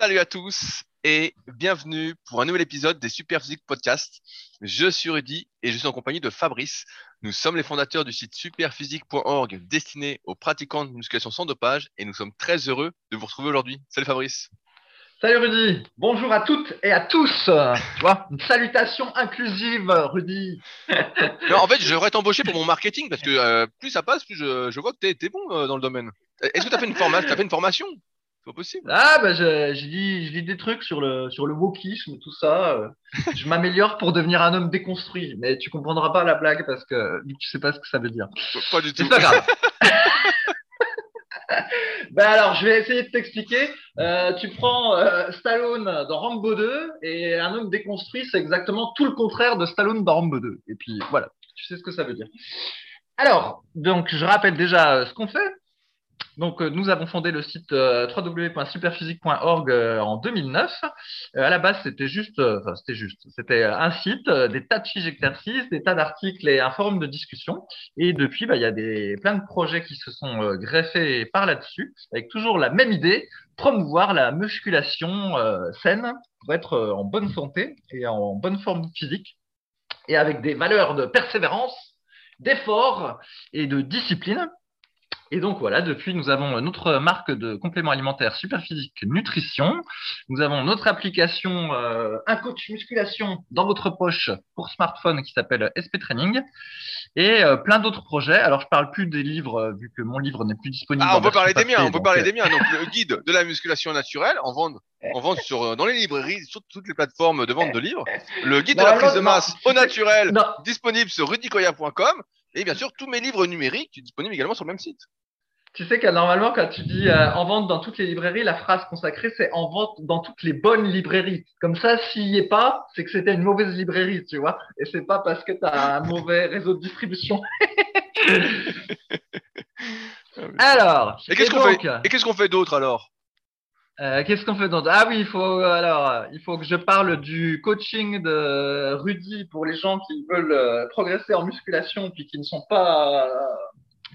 Salut à tous et bienvenue pour un nouvel épisode des Superphysique Podcast. Je suis Rudy et je suis en compagnie de Fabrice. Nous sommes les fondateurs du site superphysique.org destiné aux pratiquants de musculation sans dopage et nous sommes très heureux de vous retrouver aujourd'hui. Salut Fabrice. Salut Rudy, bonjour à toutes et à tous. Tu vois, une salutation inclusive, Rudy. en fait, j'aimerais t'embaucher pour mon marketing parce que euh, plus ça passe, plus je, vois que tu es, bon euh, dans le domaine. Est-ce que tu as fait une formation, as fait une formation? Pas possible. Ah bah je, je, dis, des trucs sur le sur le wokisme, tout ça. Euh. je m'améliore pour devenir un homme déconstruit, mais tu comprendras pas la blague parce que tu sais pas ce que ça veut dire. Pas du tout. C'est pas grave. ben alors, je vais essayer de t'expliquer. Euh, tu prends euh, Stallone dans Rambo 2 et un homme déconstruit, c'est exactement tout le contraire de Stallone dans Rambo 2. Et puis voilà, tu sais ce que ça veut dire. Alors, donc je rappelle déjà euh, ce qu'on fait. Donc, euh, nous avons fondé le site euh, www.superphysique.org euh, en 2009. à la base, c'était juste, c'était juste, c'était un site, des tas de fiches d'exercices, des tas d'articles et un forum de discussion. Et depuis, bah, il y a des, plein de projets qui se sont greffés par là-dessus, avec toujours la même idée, promouvoir la musculation saine pour être en bonne santé et en bonne forme physique et avec des valeurs de persévérance, d'effort et de discipline. Et donc voilà, depuis, nous avons notre marque de compléments alimentaires Superphysique Nutrition. Nous avons notre application euh, Un coach musculation dans votre poche pour smartphone qui s'appelle SP Training et euh, plein d'autres projets. Alors, je parle plus des livres euh, vu que mon livre n'est plus disponible. Ah, on peut parler des miens. On peut parler des miens. Donc, le guide de la musculation naturelle en vente, en vente sur dans les librairies, sur toutes les plateformes de vente de livres. Le guide de la prise de masse au naturel, disponible sur rudicoya.com. Et bien sûr, tous mes livres numériques disponibles également sur le même site. Tu sais que normalement, quand tu dis euh, en vente dans toutes les librairies, la phrase consacrée, c'est en vente dans toutes les bonnes librairies. Comme ça, s'il n'y est pas, c'est que c'était une mauvaise librairie, tu vois. Et c'est pas parce que tu as un mauvais réseau de distribution. alors. Et qu'est-ce qu'on fait, et qu'est-ce qu'on fait d'autre alors? Euh, Qu'est-ce qu'on fait d'autre Ah oui, il faut alors, il faut que je parle du coaching de Rudy pour les gens qui veulent euh, progresser en musculation puis qui ne sont pas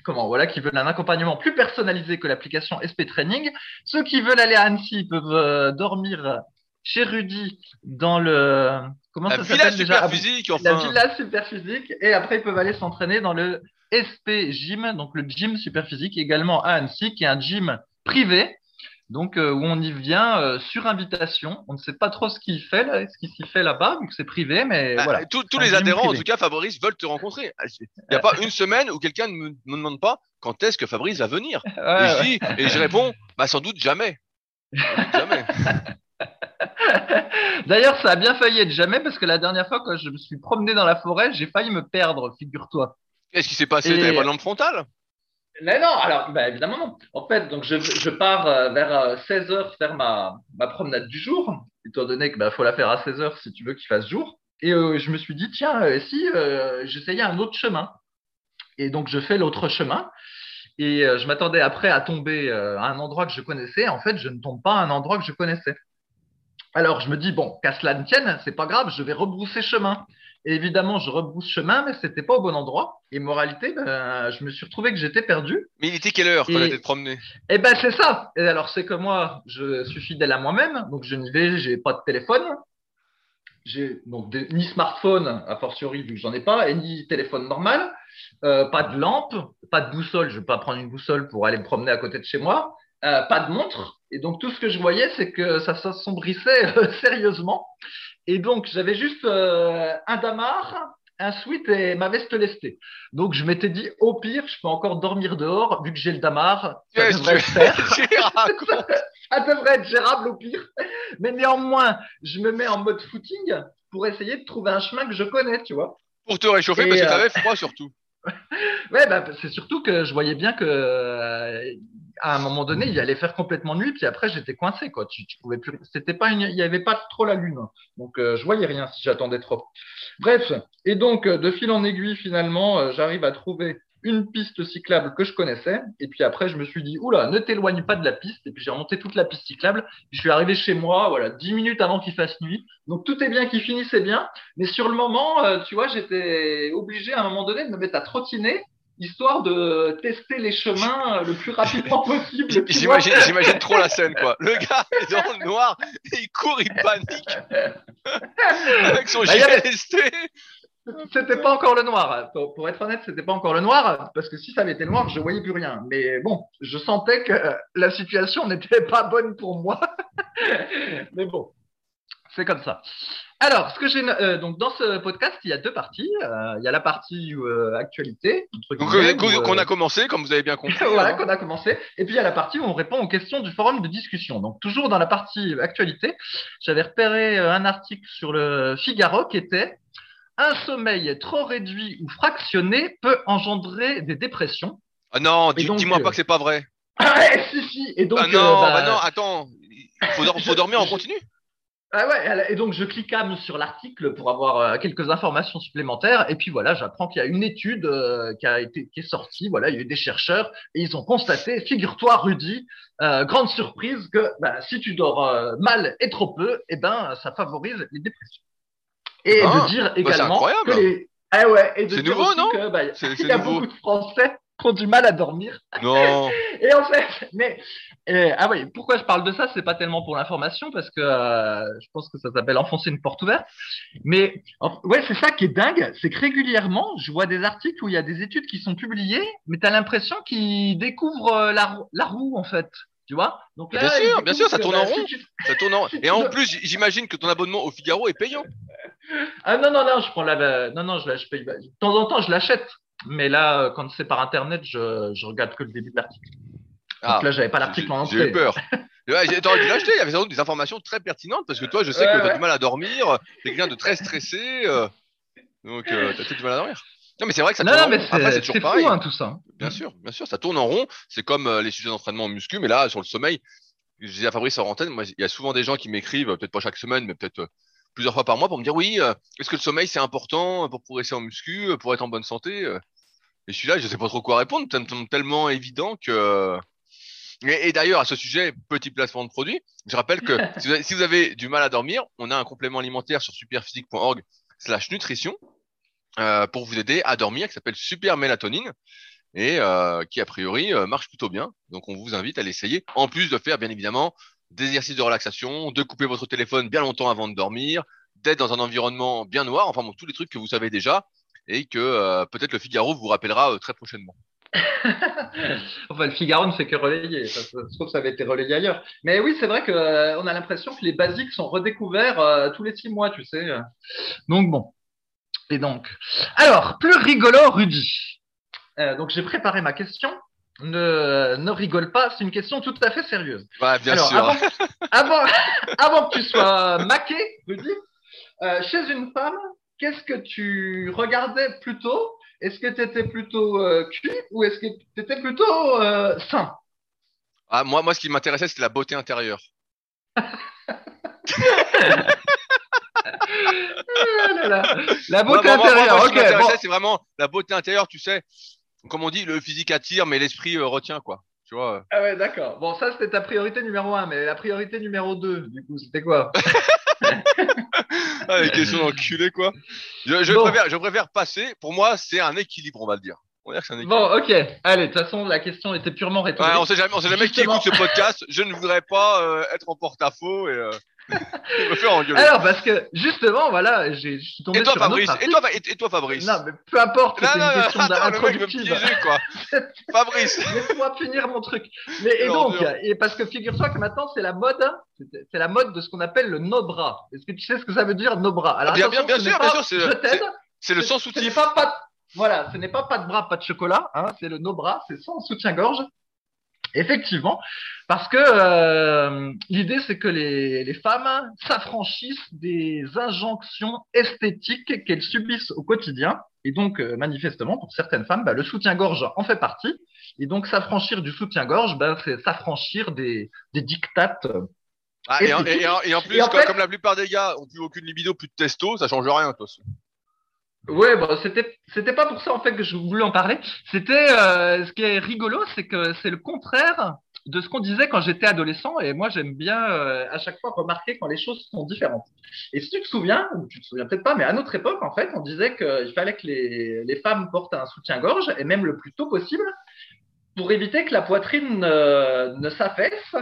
comment voilà, qui veulent un accompagnement plus personnalisé que l'application SP Training. Ceux qui veulent aller à Annecy peuvent euh, dormir chez Rudy dans le comment la ça s'appelle déjà? Physique, enfin. La villa super physique et après ils peuvent aller s'entraîner dans le SP Gym, donc le gym super physique également à Annecy qui est un gym privé donc euh, où on y vient euh, sur invitation. On ne sait pas trop ce qu'il fait, là, ce qui s'y fait là-bas, vu que c'est privé, mais bah, voilà. Tous les adhérents, en tout cas, Fabrice, veulent te rencontrer. Il n'y a pas une semaine où quelqu'un ne me, demande pas quand est-ce que Fabrice va venir. et, je dis, et je réponds, bah sans doute jamais. jamais. D'ailleurs, ça a bien failli être jamais parce que la dernière fois, quand je me suis promené dans la forêt, j'ai failli me perdre, figure-toi. Qu'est-ce qui s'est passé? T'avais pas de lampe frontale? Mais non, alors bah, évidemment non. En fait, donc je, pars euh, vers 16 euh, faire ma, promenade du jour, étant donné que bah, faut la faire à 16 heures si tu veux qu'il fasse jour. Et euh, je me suis dit tiens, si j'essayais un autre chemin. Et donc je fais l'autre chemin. Et je m'attendais après à tomber à un endroit que je connaissais. En fait, je ne tombe pas à un endroit que je connaissais. Alors je me dis bon, qu'à cela ne tienne, c'est pas grave, je vais rebrousser chemin évidemment, je rebrousse chemin, mais c'était pas au bon endroit. Et moralité, ben, je me suis retrouvé que j'étais perdu. Mais il était quelle heure quand tu promené Eh ben, c'est ça. Et alors, c'est que moi, je suis fidèle à moi-même, donc je n'y vais, j'ai pas de téléphone. J'ai donc ni smartphone, a fortiori, vu que j'en ai pas, et ni téléphone normal. Euh, pas de lampe, pas de boussole. Je vais pas prendre une boussole pour aller me promener à côté de chez moi. Euh, pas de montre. Et donc, tout ce que je voyais, c'est que ça s'assombrissait euh, sérieusement. Et donc, j'avais juste euh, un damar, un sweat et ma veste lestée. Donc, je m'étais dit, au pire, je peux encore dormir dehors, vu que j'ai le damar. Ça devrait faire. ça devrait être gérable au pire. Mais néanmoins, je me mets en mode footing pour essayer de trouver un chemin que je connais, tu vois. Pour te réchauffer, parce que tu avais froid surtout. ouais, bah, c'est surtout que je voyais bien que euh, à un moment donné, il allait faire complètement nuit, puis après j'étais coincé quoi. Tu, pouvais plus, c'était pas, il n'y avait pas trop la lune, donc euh, je voyais rien si j'attendais trop. Bref, et donc de fil en aiguille finalement, euh, j'arrive à trouver une piste cyclable que je connaissais. Et puis après, je me suis dit, oula, ne t'éloigne pas de la piste. Et puis j'ai remonté toute la piste cyclable. je suis arrivé chez moi, voilà, dix minutes avant qu'il fasse nuit. Donc tout est bien qui finissait bien. Mais sur le moment, euh, tu vois, j'étais obligé à un moment donné de me mettre à trottiner histoire de tester les chemins le plus rapidement possible. J'imagine, trop la scène, quoi. Le gars est dans le noir, il court, il panique avec son Bah, GLST. C'était pas encore le noir. Pour, pour être honnête, c'était pas encore le noir, parce que si ça avait été le noir, je voyais plus rien. Mais bon, je sentais que euh, la situation n'était pas bonne pour moi. Mais bon, c'est comme ça. Alors, ce que j'ai euh, donc dans ce podcast, il y a deux parties. Euh, il y a la partie euh, actualité, qu'on a commencé, comme vous avez bien compris. voilà, qu'on a commencé. Et puis il y a la partie où on répond aux questions du forum de discussion. Donc toujours dans la partie actualité, j'avais repéré un article sur le Figaro qui était un sommeil trop réduit ou fractionné peut engendrer des dépressions. Ah non, dis-moi pas que c'est pas vrai. Ah si si. Et donc ah non, euh, bah, bah non, attends. Il faut, faut dormir en continu. Ah ouais, et donc je cliquais sur l'article pour avoir euh, quelques informations supplémentaires. Et puis voilà, j'apprends qu'il y a une étude euh, qui a été qui est sortie. Voilà, il y a eu des chercheurs et ils ont constaté, figure-toi, Rudy, euh, grande surprise que bah, si tu dors euh, mal et trop peu, eh ben ça favorise les dépressions. Et Ah, de dire c'est également incroyable. que les ah ouais, et de C'est dire nouveau, aussi non que, bah, C'est il c'est y a nouveau. beaucoup de Français qui ont du mal à dormir. Non. Et en fait, mais ah oui, pourquoi je parle de ça? C'est pas tellement pour l'information parce que euh, je pense que ça s'appelle enfoncer une porte ouverte. Mais en- ouais, c'est ça qui est dingue, c'est que régulièrement, je vois des articles où il y a des études qui sont publiées, mais tu as l'impression qu'ils découvrent euh, la, roue- la roue en fait. Tu vois? Donc Bien sûr, bien sûr, ça tourne en bah, rond. Ça tourne en... Et en plus, j'imagine que ton abonnement au Figaro est payant. Ah non non non, je prends la non non, je je paye. De temps en temps, je l'achète. Mais là, euh, quand c'est par internet, je, je regarde que le début de l'article. Ah, Donc là, j'avais pas l'article en J'ai eu entier. peur. Ouais, T'aurais dû l'acheter, il y avait sans doute des informations très pertinentes parce que toi, je sais Ouais, que t'as ouais. du mal à dormir, t'es quelqu'un de très stressé, euh, donc euh, t'as peut-être du mal à dormir. Non, mais c'est vrai que ça Non, tourne non, en mais rond. Après, c'est toujours pareil. fou hein, tout ça. Bien sûr, bien sûr, ça tourne en rond. C'est comme euh, les sujets d'entraînement en muscu, mais là, sur le sommeil, je disais à Fabrice en antenne, moi, il y a souvent des gens qui m'écrivent, peut-être pas chaque semaine, mais peut-être plusieurs fois par mois, pour me dire oui, est-ce que le sommeil c'est important pour progresser en muscu, pour être en bonne santé euh Et je suis là, je sais pas trop quoi répondre, ça me semble tellement évident que. Et, et d'ailleurs, à ce sujet, petit placement de produit, je rappelle que si vous, avez, si vous avez du mal à dormir, on a un complément alimentaire sur superphysique.org/slash nutrition euh, pour vous aider à dormir qui s'appelle Super Mélatonine et euh, qui a priori euh, marche plutôt bien. Donc on vous invite à l'essayer, en plus de faire bien évidemment des exercices de relaxation, de couper votre téléphone bien longtemps avant de dormir, d'être dans un environnement bien noir, enfin bon, tous les trucs que vous savez déjà et que euh, peut-être le Figaro vous rappellera euh, très prochainement. enfin, le Figaro ne fait que relayer. Ça, ça se trouve, ça avait été relayé ailleurs. Mais oui, c'est vrai que euh, a l'impression que les basiques sont redécouverts euh, tous les six mois, tu sais. Donc bon. Et donc, alors, plus rigolo, Rudy. Euh, donc j'ai préparé ma question. Ne, ne rigole pas, c'est une question tout à fait sérieuse. Ouais, bien Alors, sûr. Avant, avant, avant que tu sois maqué, Rudy, chez une femme, qu'est-ce que tu regardais plutôt? Est-ce que tu étais plutôt euh, cuit ou est-ce que tu étais plutôt euh, sain? Ah, moi, moi, ce qui m'intéressait, c'était la beauté intérieure. Là là. La beauté intérieure, moi, ok. bon. c'est vraiment la beauté intérieure, tu sais. Comme on dit, le physique attire, mais l'esprit euh, retient, quoi. Tu vois. Ah ouais, d'accord. Bon, ça c'était ta priorité numéro un, mais la priorité numéro deux, du coup, c'était quoi? Ah, les questions d'enculé, quoi. Je, je Bon. préfère, je préfère passer. Pour moi, c'est un équilibre, on va le dire. On va dire que c'est un équilibre. Bon, ok. Allez, de toute façon, la question était purement rhétorique. Ouais, on sait jamais, on sait jamais qui écoute ce podcast. Je ne voudrais pas euh, être en porte-à-faux et, euh, me engueuler. Alors, parce que justement, voilà, j'ai- je suis tombé et toi, sur un autre Fabrice Et toi, Fa- et, et toi, Fabrice Non, mais peu importe, Non, c'est non, une question attends, le mec veut me piéger, quoi. Fabrice Laisse-moi finir mon truc. Mais, et donc, et parce que figure-toi que maintenant, c'est la mode, c'est c'est la mode de ce qu'on appelle le no bras. Est-ce que tu sais ce que ça veut dire, no bras Alors, Bien, bien, ce sûr, pas bien sûr, c'est Je le- t'aide. C'est le Ce- sans Ce n'est soutif. pas, voilà, ce n'est pas pas de bras, pas de chocolat. Hein, c'est le no bras, c'est sans soutien-gorge. Effectivement, parce que euh, l'idée c'est que les, les femmes s'affranchissent des injonctions esthétiques qu'elles subissent au quotidien. Et donc, euh, manifestement, pour certaines femmes, bah, le soutien-gorge en fait partie. Et donc, s'affranchir du soutien-gorge, bah, c'est s'affranchir des, des dictates. Ah, et, en, et- et en- et en plus, Et en comme, fait- comme la plupart des gars ont plus aucune libido, plus de testo, ça change rien, toi. Ouais, bon, c'était c'était pas pour ça en fait que je voulais en parler. C'était euh, ce qui est rigolo, c'est que c'est le contraire de ce qu'on disait quand j'étais adolescent. Et moi, j'aime bien euh, à chaque fois remarquer quand les choses sont différentes. Et si tu te souviens, ou tu te souviens peut-être pas, mais à notre époque, en fait, on disait qu'il fallait que les, les femmes portent un soutien-gorge, et même le plus tôt possible, pour éviter que la poitrine euh, ne s'affaisse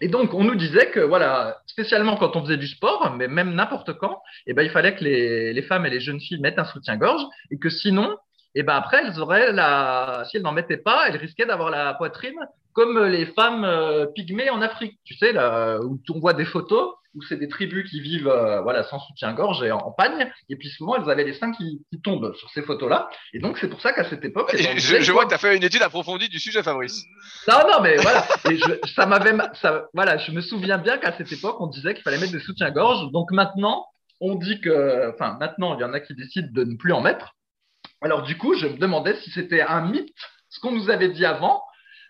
et donc, on nous disait que, voilà, spécialement quand on faisait du sport, mais même n'importe quand, eh ben, il fallait que les, femmes et les jeunes filles mettent un soutien-gorge et que sinon, eh ben, après, elles auraient la, si elles n'en mettaient pas, elles risquaient d'avoir la poitrine comme les femmes euh, pygmées en Afrique, tu sais, là, où on voit des photos où c'est des tribus qui vivent euh, voilà, sans soutien-gorge et en, pagne. Et puis souvent, elles avaient les seins qui, qui tombent sur ces photos-là. Et donc, c'est pour ça qu'à cette époque. Je, je, vois que tu as fait une étude approfondie du sujet, Fabrice. Non, non, mais voilà. et je, ça m'avait, ça, voilà, je me souviens bien qu'à cette époque, on disait qu'il fallait mettre des soutiens-gorge. Donc maintenant, on dit que, enfin, maintenant, il y en a qui décident de ne plus en mettre. Alors, du coup, je me demandais si c'était un mythe, ce qu'on nous avait dit avant,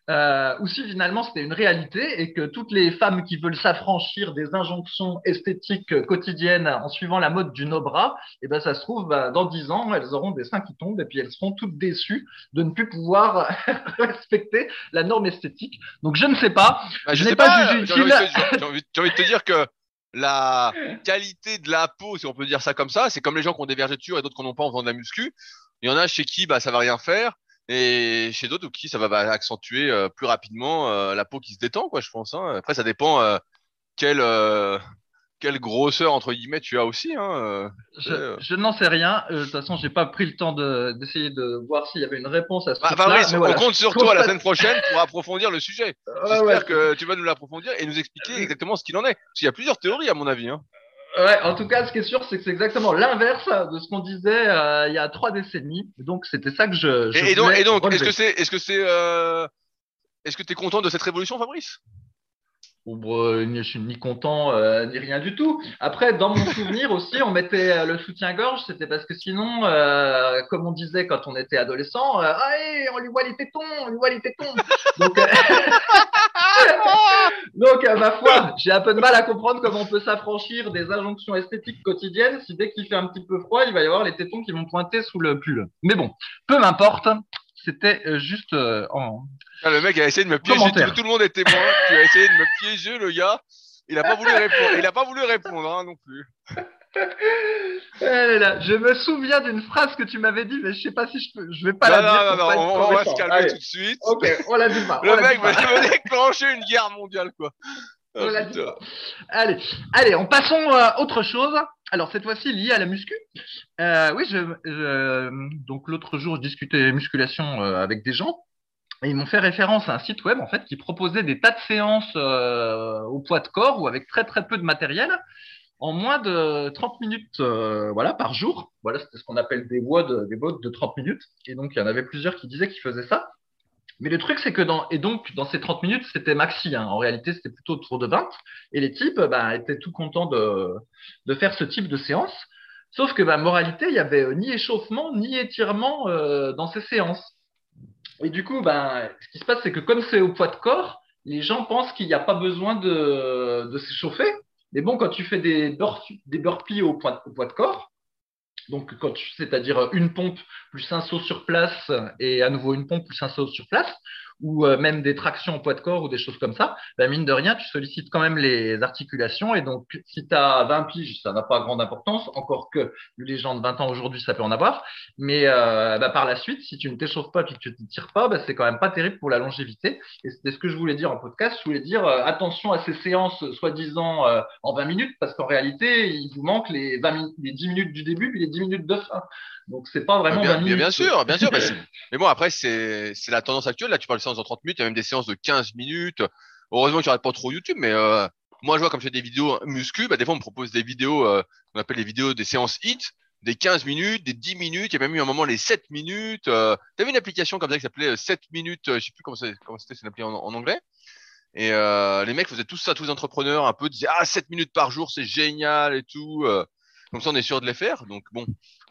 euh, ou si finalement c'était une réalité et que toutes les femmes qui veulent s'affranchir des injonctions esthétiques quotidiennes en suivant la mode du no-bras, et eh ben ça se trouve bah, dans dix ans elles auront des seins qui tombent et puis elles seront toutes déçues de ne plus pouvoir respecter la norme esthétique. Donc je ne sais pas. Bah, je, n'ai pas, jugé utile. J'ai envie, envie, de te dire que la qualité de la peau, si on peut dire ça comme ça, c'est comme les gens qui ont des vergetures et d'autres qui n'en ont pas en faisant de la muscu. Il y en a chez qui bah ça va rien faire et chez d'autres qui ça va accentuer euh, plus rapidement euh, la peau qui se détend quoi je pense hein. après ça dépend euh, quelle quelle grosseur entre guillemets tu as aussi hein, je, je n'en sais rien. De toute façon j'ai pas pris le temps d'essayer de, voir s'il y avait une réponse à ce bah, Fabrice, on compte sur toi la semaine prochaine pour approfondir le sujet. J'espère que tu vas nous l'approfondir et nous expliquer exactement ce qu'il en est. Parce qu'il y a plusieurs théories à mon avis hein. Ouais, en tout cas, ce qui est sûr, c'est que c'est exactement l'inverse de ce qu'on disait euh, il y a trois décennies. Donc, c'était ça que je. je et, donc, et donc, est-ce que c'est, est-ce que c'est, euh... est-ce que tu es content de cette révolution, Fabrice? Ou je suis ni content euh, ni rien du tout. Après, dans mon souvenir aussi, on mettait euh, le soutien-gorge, c'était parce que sinon, euh, comme on disait quand on était adolescent, euh, allez, on lui voit les tétons, on lui voit les tétons. Donc, euh, donc ma foi, j'ai un peu de mal à comprendre comment on peut s'affranchir des injonctions esthétiques quotidiennes si dès qu'il fait un petit peu froid, il va y avoir les tétons qui vont pointer sous le pull. Mais bon, peu m'importe. C'était juste en, ah, le mec a essayé de me piéger. Tout, le monde est témoin. tu as essayé de me piéger, le gars. Il n'a pas voulu répondre. Il a pas voulu répondre hein, non plus. Eh je me souviens d'une phrase que tu m'avais dit, mais je sais pas si je peux. Je vais pas la dire. Non, non, non, on, va se calmer tout de suite. Ok, on la dit pas. Le mec veut déclencher une guerre mondiale, quoi. on l'a dit pas. Allez, allez, on passons à autre chose. Alors cette fois-ci lié à la muscu. Euh, oui, je, je donc l'autre jour je discutais musculation euh, avec des gens et ils m'ont fait référence à un site web en fait qui proposait des tas de séances euh, au poids de corps ou avec très très peu de matériel en moins de 30 minutes euh, voilà par jour. Voilà, c'était ce qu'on appelle des WOD, des WOD de 30 minutes. Et donc il y en avait plusieurs qui disaient qu'ils faisaient ça. Mais le truc c'est que dans et donc dans ces 30 minutes c'était maxi. Hein. En réalité c'était plutôt autour de 20. Et les types bah, étaient tout contents de de faire ce type de séance. Sauf que bah, moralité il y avait ni échauffement ni étirement euh, dans ces séances. Et du coup, ben, ce qui se passe, c'est que comme c'est au poids de corps, les gens pensent qu'il n'y a pas besoin de, de s'échauffer. Mais bon, quand tu fais des, des burpees au poids, au poids de corps, donc c'est-à-dire une pompe plus un saut sur place et à nouveau une pompe plus un saut sur place, ou euh, même des tractions au poids de corps ou des choses comme ça, ben mine de rien, tu sollicites quand même les articulations. Et donc, si tu as 20 piges, ça n'a pas grande importance, encore que les gens de 20 ans aujourd'hui, ça peut en avoir. Mais euh, ben, par la suite, si tu ne t'échauffes pas et que tu ne tires pas, ben, c'est quand même pas terrible pour la longévité. Et c'était ce que je voulais dire en podcast. Je voulais dire euh, attention à ces séances soi-disant en 20 minutes, parce qu'en réalité, il vous manque les, 20 les 10 minutes du début et les 10 minutes de fin. Donc c'est pas vraiment bien, bien, sûr, bien sûr. mais bon, après c'est c'est la tendance actuelle. Là, tu parles de séances en 30 minutes, il y a même des séances de 15 minutes. Heureusement que tu pas trop YouTube, mais euh, moi je vois comme je fais des vidéos muscu, bah, des fois on me propose des vidéos, euh, on appelle les vidéos des séances hit, des 15 minutes, des 10 minutes, il y a même eu un moment les 7 minutes. Euh, tu avais une application comme ça qui s'appelait 7 minutes, je sais plus comment c'était, comment c'était, c'est une appli en, en, anglais. Et les mecs faisaient tout ça, tous les entrepreneurs un peu disaient ah 7 minutes par jour, c'est génial et tout. comme ça on est sûr de les faire. Donc bon,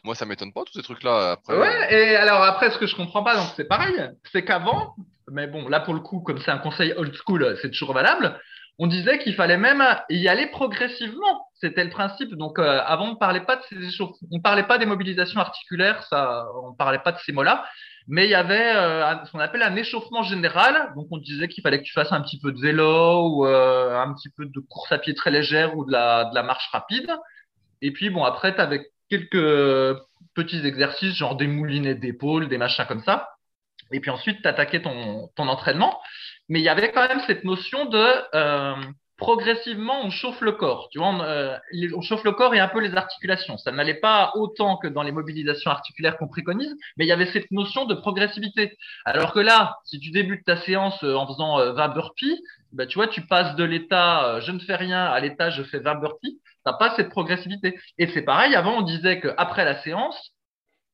moi, ça m'étonne pas tous ces trucs-là. Après, ouais. Et alors après, ce que je comprends pas, donc c'est pareil, c'est qu'avant, mais bon, là pour le coup, comme c'est un conseil old school, c'est toujours valable. On disait qu'il fallait même y aller progressivement. C'était le principe. Donc euh, avant, on parlait pas de ces on parlait pas des mobilisations articulaires, ça, on parlait pas de ces mots-là. Mais il y avait ce qu'on appelle un échauffement général. Donc, on disait qu'il fallait que tu fasses un petit peu de vélo ou un petit peu de course à pied très légère ou de la, de la marche rapide. Et puis, bon, après, tu avais quelques petits exercices, genre des moulinets d'épaule, des machins comme ça. Et puis ensuite, tu attaquais ton, ton entraînement. Mais il y avait quand même cette notion de euh, progressivement, on chauffe le corps. Tu vois, on, euh, on, chauffe le corps et un peu les articulations. Ça n'allait pas autant que dans les mobilisations articulaires qu'on préconise, mais il y avait cette notion de progressivité. Alors que là, si tu débutes ta séance euh, en faisant 20 burpees, bah, tu vois, tu passes de l'état je ne fais rien à l'état je fais 20 burpees pas cette progressivité. Et c'est pareil, avant on disait qu'après la séance,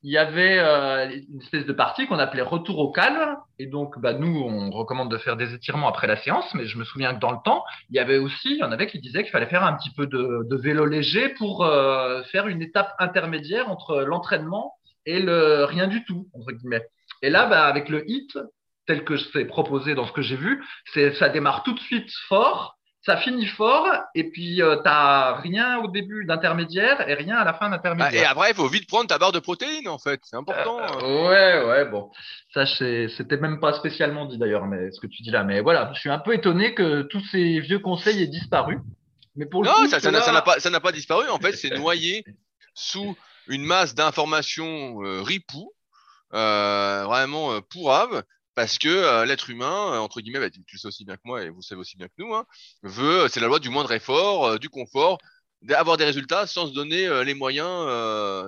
il y avait euh, une espèce de partie qu'on appelait retour au calme. Et donc, bah, nous, on recommande de faire des étirements après la séance, mais je me souviens que dans le temps, il y avait aussi, il y en avait qui disaient qu'il fallait faire un petit peu de, vélo léger pour euh, faire une étape intermédiaire entre l'entraînement et le rien du tout, entre. Et là, bah, avec le HIT, tel que c'est proposé dans ce que j'ai vu, ça démarre tout de suite fort ça finit fort et puis euh, tu n'as rien au début d'intermédiaire et rien à la fin d'intermédiaire. et après, il faut vite prendre ta barre de protéines en fait, c'est important. Euh, ouais, ouais, bon. Ça, c'était même pas spécialement dit d'ailleurs, mais ce que tu dis là. Mais voilà, je suis un peu étonné que tous ces vieux conseils aient disparu. Mais pour non, ça, ça n'a pas, pas, disparu. En fait, c'est noyé sous une masse d'informations euh, ripou, euh, vraiment euh, pourrave, parce que euh, l'être humain, euh, entre guillemets, bah, tu, le sais aussi bien que moi et vous savez aussi bien que nous, hein, veut, c'est la loi du moindre effort, euh, du confort, d'avoir des résultats sans se donner les moyens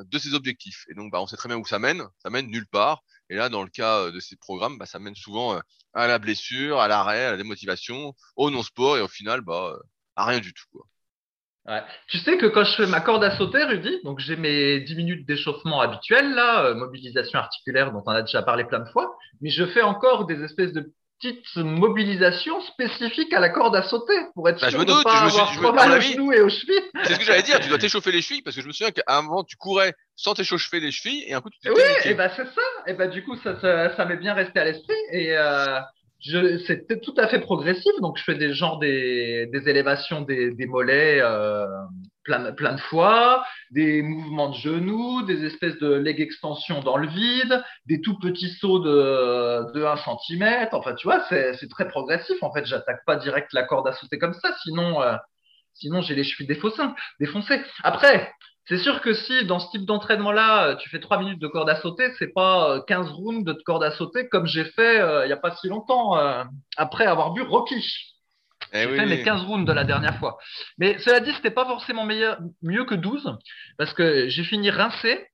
de ses objectifs. Et donc, bah, on sait très bien où ça mène, ça mène nulle part. Et là, dans le cas de ces programmes, bah, ça mène souvent à la blessure, à l'arrêt, à la démotivation, au non-sport et au final, bah, à rien du tout. Quoi. Ouais. Tu sais que quand je fais ma corde à sauter, Rudy, donc j'ai mes 10 minutes d'échauffement habituelles, là, euh, mobilisation articulaire dont on a déjà parlé plein de fois, mais je fais encore des espèces de petites mobilisations spécifiques à la corde à sauter pour être bah, sûr de ne pas avoir trop mal aux genoux et aux chevilles. C'est ce que j'allais dire, tu dois t'échauffer les chevilles parce que je me souviens qu'avant tu courais sans t'échauffer les chevilles et un coup tu t'es Oui, et bah c'est ça. Et bah du coup ça, ça, ça m'est bien resté à l'esprit et euh, c'était tout à fait progressif. Donc, je fais des genres des, des élévations des, des mollets euh, plein, plein de fois, des mouvements de genoux, des espèces de leg extension dans le vide, des tout petits sauts de, de 1 cm. Enfin, tu vois, c'est très progressif. En fait, j'attaque pas direct la corde à sauter comme ça. Sinon, euh, sinon j'ai les chevilles défoncées. Après, c'est sûr que si dans ce type d'entraînement-là, euh, tu fais 3 minutes de corde à sauter, c'est pas 15 euh, rounds de corde à sauter comme j'ai fait euh, il n'y a pas si longtemps après avoir vu Rocky. Eh j'ai fait mes 15 rounds de la dernière fois. Mais cela dit, c'était pas forcément meilleur, mieux que 12 parce que j'ai fini rincé.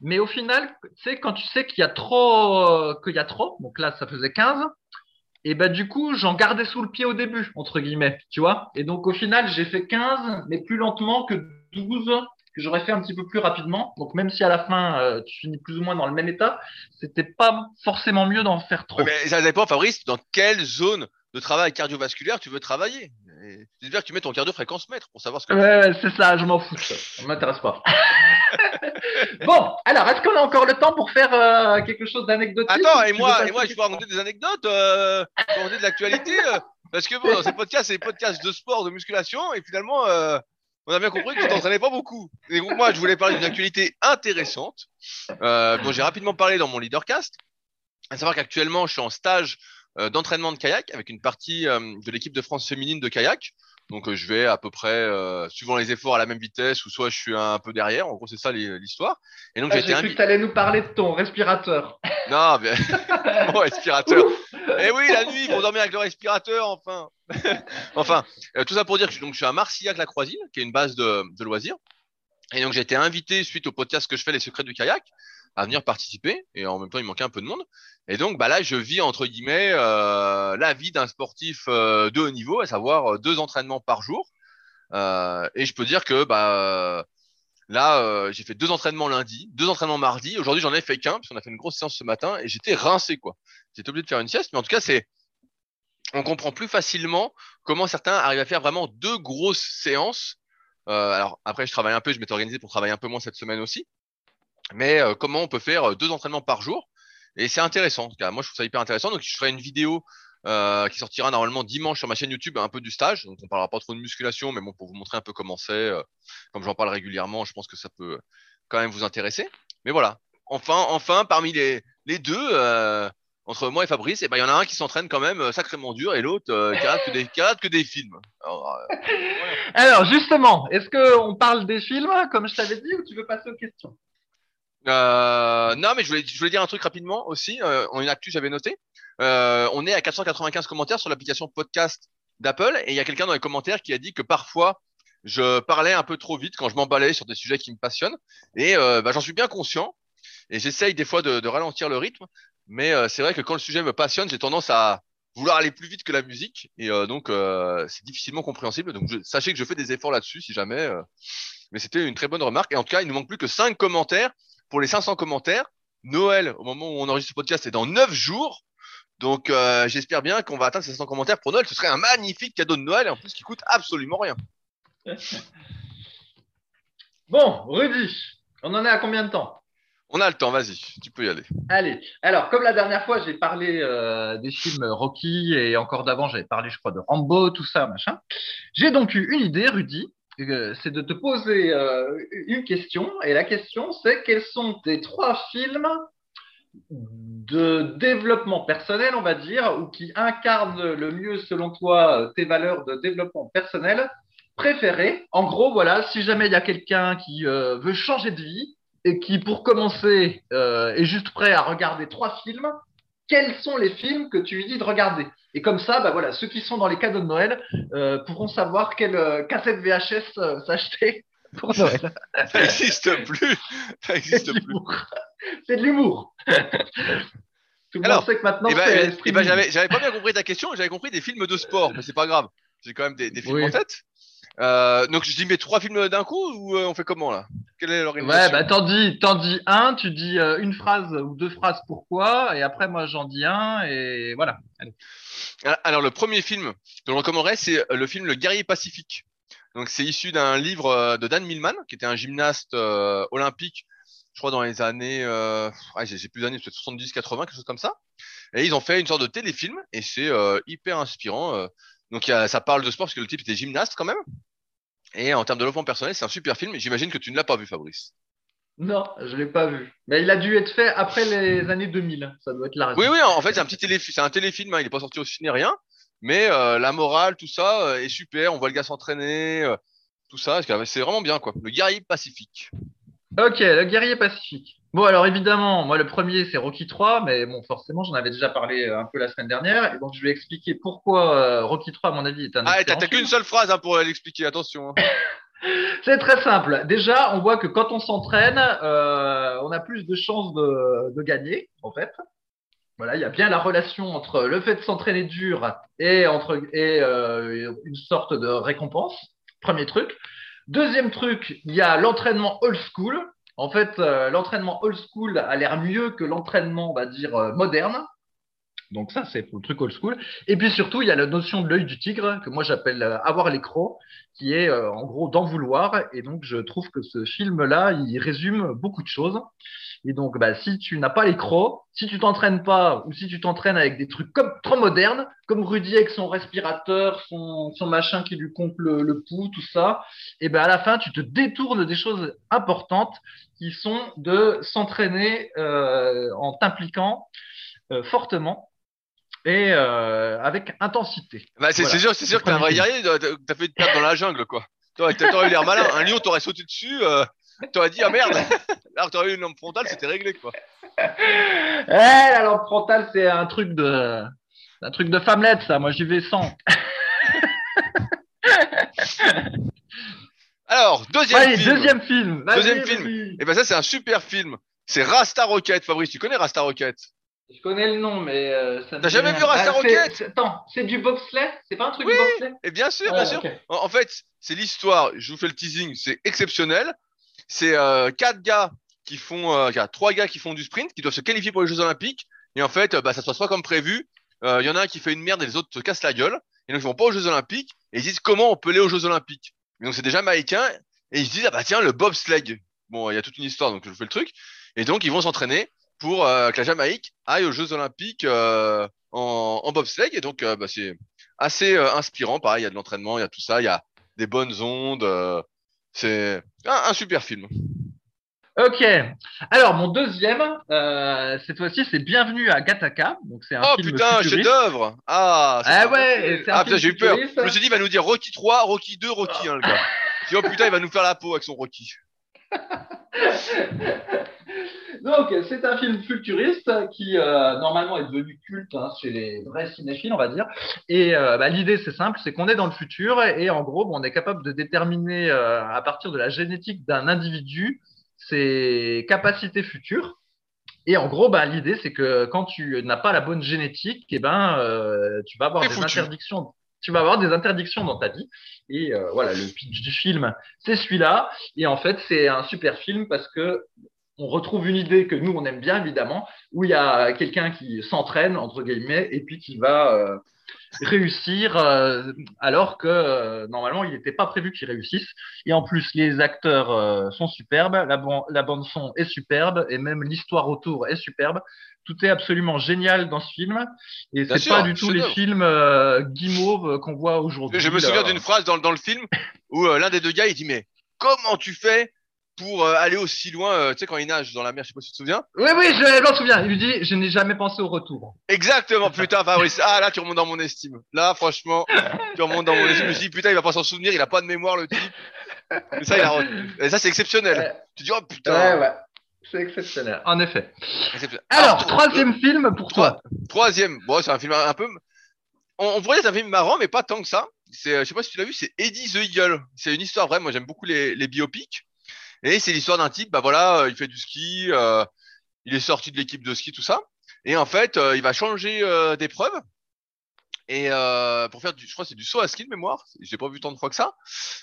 Mais au final, tu quand tu sais qu'il y a trop, qu'il y a trop, donc là, ça faisait 15. Et ben du coup, j'en gardais sous le pied au début, entre guillemets, tu vois. Et donc au final, j'ai fait 15, mais plus lentement que 12 que j'aurais fait un petit peu plus rapidement. Donc même si à la fin euh, tu finis plus ou moins dans le même état, c'était pas forcément mieux d'en faire trop. mais ça dépend, Fabrice, dans quelle zone de travail cardiovasculaire tu veux travailler? C'est-à-dire que tu mets ton cardio-fréquence mètre pour savoir ce que. Ouais, c'est ça, je m'en fous. Ça m'intéresse pas. bon, alors, est-ce qu'on a encore le temps pour faire euh, quelque chose d'anecdotique? Attends, et moi, et moi, je peux raconter des anecdotes, euh, raconter de l'actualité, euh, parce que bon, dans ces podcasts, c'est des podcasts de sport, de musculation, et finalement, on a bien compris que tu t'entraînais pas beaucoup. Et moi, je voulais parler d'une actualité intéressante, euh, dont j'ai rapidement parlé dans mon leadercast. À savoir qu'actuellement, je suis en stage euh, d'entraînement de kayak avec une partie euh, de l'équipe de France féminine de kayak. Donc, je vais à peu près, suivant les efforts, à la même vitesse, ou soit je suis un peu derrière. En gros, c'est ça l'histoire. Et donc, ah, j'ai cru que tu allais nous parler de ton respirateur. Non, mais mon respirateur. Eh oui, la nuit, pour dormir avec le respirateur, enfin. enfin, euh, tout ça pour dire que donc, je suis à Marcillac-la-Croisille, qui est une base de, de loisirs. Et donc, j'ai été invité, suite au podcast que je fais, Les Secrets du Kayak, à venir participer. Et en même temps, il manquait un peu de monde. Et donc, bah là, je vis, entre guillemets, euh, la vie d'un sportif euh, de haut niveau, à savoir euh, deux entraînements par jour. et je peux dire que, bah, Là, j'ai fait deux entraînements lundi, deux entraînements mardi. Aujourd'hui, j'en ai fait qu'un, parce a fait une grosse séance ce matin et j'étais rincé, quoi. J'étais obligé de faire une sieste, mais en tout cas, c'est, on comprend plus facilement comment certains arrivent à faire vraiment deux grosses séances. Euh, alors après, je travaille un peu, je m'étais organisé pour travailler un peu moins cette semaine aussi. Mais euh, comment on peut faire euh, deux entraînements par jour? Et c'est intéressant. En tout cas, moi, je trouve ça hyper intéressant. Donc, je ferai une vidéo euh, qui sortira normalement dimanche sur ma chaîne YouTube, un peu du stage. Donc, on parlera pas trop de musculation, mais bon, pour vous montrer un peu comment c'est. comme j'en parle régulièrement, je pense que ça peut quand même vous intéresser. Mais voilà. Enfin, enfin, parmi les les deux, entre moi et Fabrice, et ben il y en a un qui s'entraîne quand même sacrément dur et l'autre qui rate que des qui rate que des films. Alors, Alors justement, est-ce qu'on parle des films, comme je t'avais dit, ou tu veux passer aux questions? Euh, non, mais je voulais, je voulais dire un truc rapidement aussi. Euh, une actu, j'avais noté. Euh, on est à 495 commentaires sur l'application podcast d'Apple et il y a quelqu'un dans les commentaires qui a dit que parfois je parlais un peu trop vite quand je m'emballais sur des sujets qui me passionnent et euh, bah, j'en suis bien conscient et j'essaye des fois de, de ralentir le rythme. Mais euh, c'est vrai que quand le sujet me passionne, j'ai tendance à vouloir aller plus vite que la musique et euh, donc euh, c'est difficilement compréhensible. Donc sachez que je fais des efforts là-dessus si jamais. mais c'était une très bonne remarque et en tout cas il nous manque plus que 5 commentaires pour les 500 commentaires. Noël, au moment où on enregistre ce podcast, c'est dans 9 jours. Donc euh, j'espère bien qu'on va atteindre ces 500 commentaires pour Noël. Ce serait un magnifique cadeau de Noël et en plus qui coûte absolument rien. Bon, Rudy, on en est à combien de temps? On a le temps, vas-y, tu peux y aller. Allez, alors comme la dernière fois, j'ai parlé euh, des films Rocky et encore d'avant, j'avais parlé, je crois, de Rambo, tout ça, machin. J'ai donc eu une idée, Rudy, c'est de te poser euh, une question. Et la question, c'est quels sont tes trois films de développement personnel, on va dire, ou qui incarnent le mieux, selon toi, tes valeurs de développement personnel préférées? En gros, voilà, si jamais il y a quelqu'un qui euh, veut changer de vie et qui, pour commencer, euh, est juste prêt à regarder trois films, quels sont les films que tu lui dis de regarder Et comme ça, bah voilà, ceux qui sont dans les cadeaux de Noël euh, pourront savoir quelle euh, cassette VHS euh, s'acheter pour Noël. Ça n'existe plus. Ça C'est n'existe de plus. l'humour. C'est de l'humour. Tout le Alors, monde sait que maintenant, c'est ben, streaming. j'avais, j'avais pas bien compris ta question, j'avais compris des films de sport, mais c'est pas grave. J'ai quand même des, des films Oui. en tête. Euh, donc je dis mes trois films d'un coup ou euh, on fait comment là? Quelle est Ouais, l'organisation bah t'en dis, t'en dis un, tu dis euh, une phrase ou deux phrases pourquoi, et après moi j'en dis un, et voilà. Allez. Ah, Alors le premier film que je recommanderais, c'est euh, le film Le Guerrier Pacifique. Donc c'est issu d'un livre euh, de Dan Millman, qui était un gymnaste euh, olympique, je crois dans les années, euh, ouais, j'ai plus d'années, peut-être 70, 80, quelque chose comme ça. Et ils ont fait une sorte de téléfilm et c'est euh, hyper inspirant. Donc a- ça parle de sport parce que le type était gymnaste quand même. Et en termes de développement personnel, c'est un super film. J'imagine que tu ne l'as pas vu, Fabrice. Non, je l'ai pas vu. Mais il a dû être fait après les années 2000, ça doit être la raison. Oui, oui, en fait, c'est un petit téléfilm, c'est un téléfilm, hein, il est pas sorti au ciné, rien. Mais euh, la morale, tout ça euh, est super. On voit le gars s'entraîner, euh, tout ça. C'est vraiment bien, quoi. Le guerrier pacifique. Ok, le guerrier pacifique. Bon, alors évidemment, moi le premier c'est Rocky 3, mais bon, forcément j'en avais déjà parlé euh, un peu la semaine dernière, et donc je vais expliquer pourquoi euh, Rocky 3, à mon avis, est un Ah, t'as qu'une seule phrase hein, pour l'expliquer. Attention. hein. C'est très simple. Déjà, on voit que quand on s'entraîne, euh, on a plus de chances de, de gagner, en fait. Voilà, il y a bien la relation entre le fait de s'entraîner dur et, entre, et euh, une sorte de récompense. Premier truc. Deuxième truc, il y a l'entraînement old school. En fait, euh, l'entraînement old school a l'air mieux que l'entraînement, on va dire, euh, moderne. Donc ça, c'est pour le truc old school. Et puis surtout, il y a la notion de l'œil du tigre, que moi j'appelle euh, avoir les qui est en gros d'en vouloir. Et donc, je trouve que ce film-là, il résume beaucoup de choses. Et donc, bah, si tu n'as pas les crocs, si tu t'entraînes pas, ou si tu t'entraînes avec des trucs comme, trop modernes, comme Rudy avec son respirateur, son, son machin qui lui compte le, le pouls, tout ça, et ben à la fin, tu te détournes des choses importantes qui sont de s'entraîner euh, en t'impliquant euh, fortement et euh, avec intensité. Bah, c'est Voilà. sûr, c'est sûr que t'es un vrai guerrier. t'as- fait une perte dans la jungle, quoi. T'aurais eu l'air malin. Un lion t'aurait sauté dessus. T'aurais dit ah merde. Alors t'aurais eu une lampe frontale, c'était réglé, quoi. Eh, la lampe frontale, c'est un truc de, un truc de femmelette, ça. Moi, j'y vais sans. Alors deuxième Allez, film. deuxième film. Deuxième vas-y. film. Et ben ça, c'est un super film. C'est Rasta Rocket, Fabrice. Tu connais Rasta Rocket? Je connais le nom, mais euh, ça. T'as jamais rien. vu Rasta Ah, Rocket? c'est- Attends, c'est du bobsleigh? C'est pas un truc Oui. de bobsleigh? Et bien sûr, Ouais, bien sûr. en fait, c'est l'histoire. Je vous fais le teasing. C'est exceptionnel. C'est euh, quatre gars qui font, euh, trois gars qui font du sprint, qui doivent se qualifier pour les Jeux Olympiques. Et en fait, euh, bah, ça se passe pas comme prévu. Il y en a un qui fait une merde et les autres se cassent la gueule. Et donc ils vont pas aux Jeux Olympiques. Et ils disent comment on peut aller aux Jeux Olympiques. Donc c'est déjà américain. Et ils se disent ah bah tiens le bobsleigh. Bon, il y a toute une histoire donc je fais le truc. Et donc ils vont s'entraîner pour que la Jamaïque aille aux Jeux Olympiques en, en bobsleigh. Et donc bah, c'est assez inspirant. Pareil, il y a de l'entraînement, il y a tout ça, il y a des bonnes ondes. C'est un, un super film. Ok. Alors, mon deuxième, euh, cette fois-ci, c'est Bienvenue à Gattaca. Donc, c'est un Oh film putain, chef-d'œuvre Ah, Ah ouais, un Ah putain, j'ai eu peur. Je me suis dit, il va nous dire Rocky 3, Rocky 2, Rocky 1, le gars. Oh putain, il va nous faire la peau avec son Rocky. Donc, c'est un film futuriste qui, euh, normalement, est devenu culte hein, chez les vrais cinéphiles, on va dire. Et euh, bah, l'idée, c'est simple, c'est qu'on est dans le futur et, en gros, bon, on est capable de déterminer euh, à partir de la génétique d'un individu ses capacités futures. Et en gros, bah, l'idée, c'est que quand tu n'as pas la bonne génétique, eh ben, tu vas avoir des foutu. interdictions. Tu vas avoir des interdictions dans ta vie. Et euh, voilà, le pitch du film, c'est celui-là. Et en fait, c'est un super film parce que on retrouve une idée que nous, on aime bien, évidemment, où il y a quelqu'un qui s'entraîne, entre guillemets, et puis qui va euh, réussir euh, alors que euh, normalement, il n'était pas prévu qu'il réussisse. Et en plus, les acteurs euh, sont superbes, la, ban- la bande son est superbe, et même l'histoire autour est superbe. Tout est absolument génial dans ce film. Et Bien c'est pas du tout les chef-d'œuvre. films euh, guimauves euh, qu'on voit aujourd'hui. Je me souviens d'une phrase dans, dans le film où euh, l'un des deux gars, il dit, mais comment tu fais pour euh, aller aussi loin, euh, tu sais, quand il nage dans la mer, je sais pas si tu te souviens Oui, oui, je, m'en souviens. Il lui dit, je n'ai jamais pensé au retour. Exactement, putain, Fabrice. Ah, là, tu remontes dans mon estime. Là, franchement, tu remontes dans mon estime. Je me suis dit, putain, il va pas s'en souvenir, il a pas de mémoire, le type. Mais ça, il a. Et ça, c'est exceptionnel. Ouais. Tu dis, oh putain. Ouais, ouais. C'est exceptionnel. En effet. exceptionnel. Alors, tro- troisième film pour toi. Troisième, bon, c'est un film un peu. On, on pourrait dire c'est un film marrant, mais pas tant que ça. C'est, euh, je sais pas si tu l'as vu, c'est Eddie the Eagle. C'est une histoire vraie. Moi, j'aime beaucoup les, les biopics. Et c'est l'histoire d'un type, bah voilà, euh, il fait du ski, euh, il est sorti de l'équipe de ski, tout ça. Et en fait, euh, il va changer d'épreuve. Et pour faire du, je crois que c'est du saut à ski de mémoire. J'ai pas vu tant de fois que ça.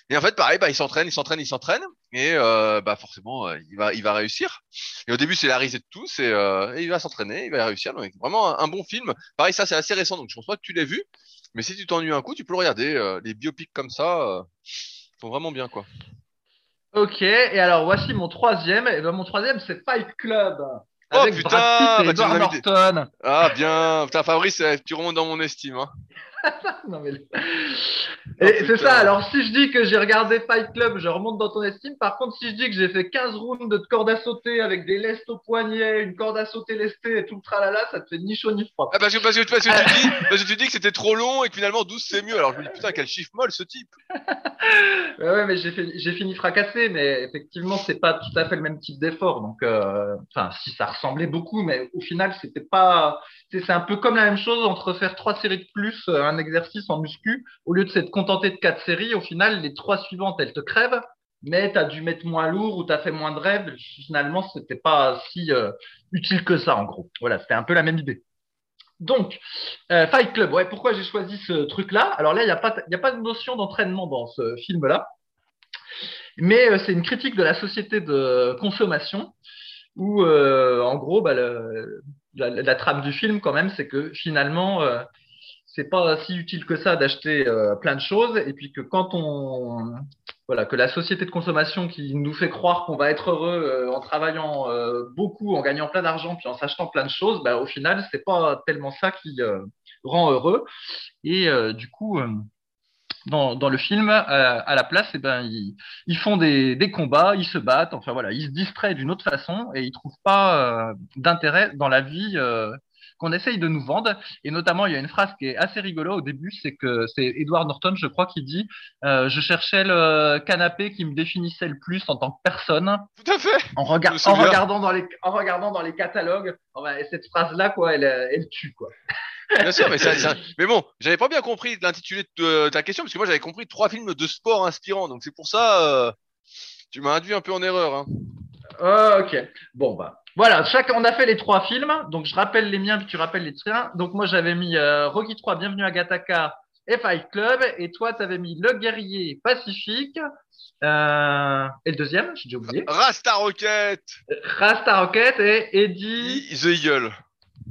Et en fait, pareil, bah il s'entraîne, il s'entraîne, il s'entraîne. Et bah forcément, il va, il va réussir. Et au début, c'est la risée de tous. Et, il va s'entraîner, il va réussir. Donc vraiment un, bon film. Pareil, ça c'est assez récent, donc je pense pas que tu l'aies vu. Mais si tu t'ennuies un coup, tu peux le regarder. Les biopics comme ça sont vraiment bien, quoi. Ok, et alors voici mon troisième. Et ben, mon troisième, c'est Fight Club. Oh, Avec putain, Brad Pitt et bah, Edward. Norton. Ah bien, putain Fabrice, euh, tu remontes dans mon estime. Hein. Non, mais... Et c'est ça, alors si je dis que j'ai regardé Fight Club, je remonte dans ton estime. Par contre, si je dis que j'ai fait 15 rounds de corde à sauter avec des lestes au poignet, une corde à sauter lestée et tout le tralala, ça te fait ni chaud ni froid. Ah, parce que, parce que, parce que tu dis, parce que tu dis que c'était trop long et que finalement 12 c'est mieux. Alors je me dis putain quel chiffre molle ce type. Ouais, ouais, mais j'ai fini fracassé, mais effectivement, c'est pas tout à fait le même type d'effort. Donc, euh, enfin, si ça ressemblait beaucoup, mais au final, c'était pas. C'est un peu comme la même chose entre faire trois séries de plus, euh, un exercice en muscu, au lieu de s'être contenté de quatre séries. Au final, les trois suivantes, elles te crèvent, mais t'as dû mettre moins lourd ou t'as fait moins de rêves. Finalement, c'était pas si euh, utile que ça, en gros. Voilà, c'était un peu la même idée. Donc, euh, Fight Club, ouais, pourquoi j'ai choisi ce truc-là? Alors là, il n'y a, pas- a pas de notion d'entraînement dans ce film-là, mais c'est une critique de la société de consommation où, en gros, bah, le- la, trame du film, quand même, c'est que finalement, euh, c'est pas si utile que ça d'acheter euh, plein de choses, et puis que quand on, voilà, que la société de consommation qui nous fait croire qu'on va être heureux euh, en travaillant euh, beaucoup, en gagnant plein d'argent, puis en s'achetant plein de choses, bah, au final, c'est pas tellement ça qui rend heureux. Et du coup, dans, dans le film, euh, à la place, eh ben, ils, ils font des, des combats, ils se battent, enfin voilà, ils se distraient d'une autre façon et ils trouvent pas euh, d'intérêt dans la vie euh, qu'on essaye de nous vendre. Et notamment, il y a une phrase qui est assez rigolo au début, c'est que c'est Edward Norton, je crois, qui dit euh, Je cherchais le canapé qui me définissait le plus en tant que personne Tout à fait. en, rega- en regardant dans les en regardant dans les catalogues. Et cette phrase-là, quoi, elle, elle tue, quoi. Bien sûr, mais, ça, ça- mais bon, j'avais pas bien compris l'intitulé de ta question parce que moi j'avais compris trois films de sport inspirants. Donc c'est pour ça, euh, tu m'as induit un peu en erreur. Hein. Ah, ok. Bon, bah. Voilà, chaque, on a fait les trois films. Donc, je rappelle les miens, puis tu rappelles les tiens. Donc, moi, j'avais mis euh, Rocky 3, Bienvenue à Gattaca et Fight Club. Et toi, tu avais mis Le Guerrier Pacifique. Euh, et le deuxième, j'ai oublié. Rasta Rocket, Rasta Rocket et Eddie, The Eagle.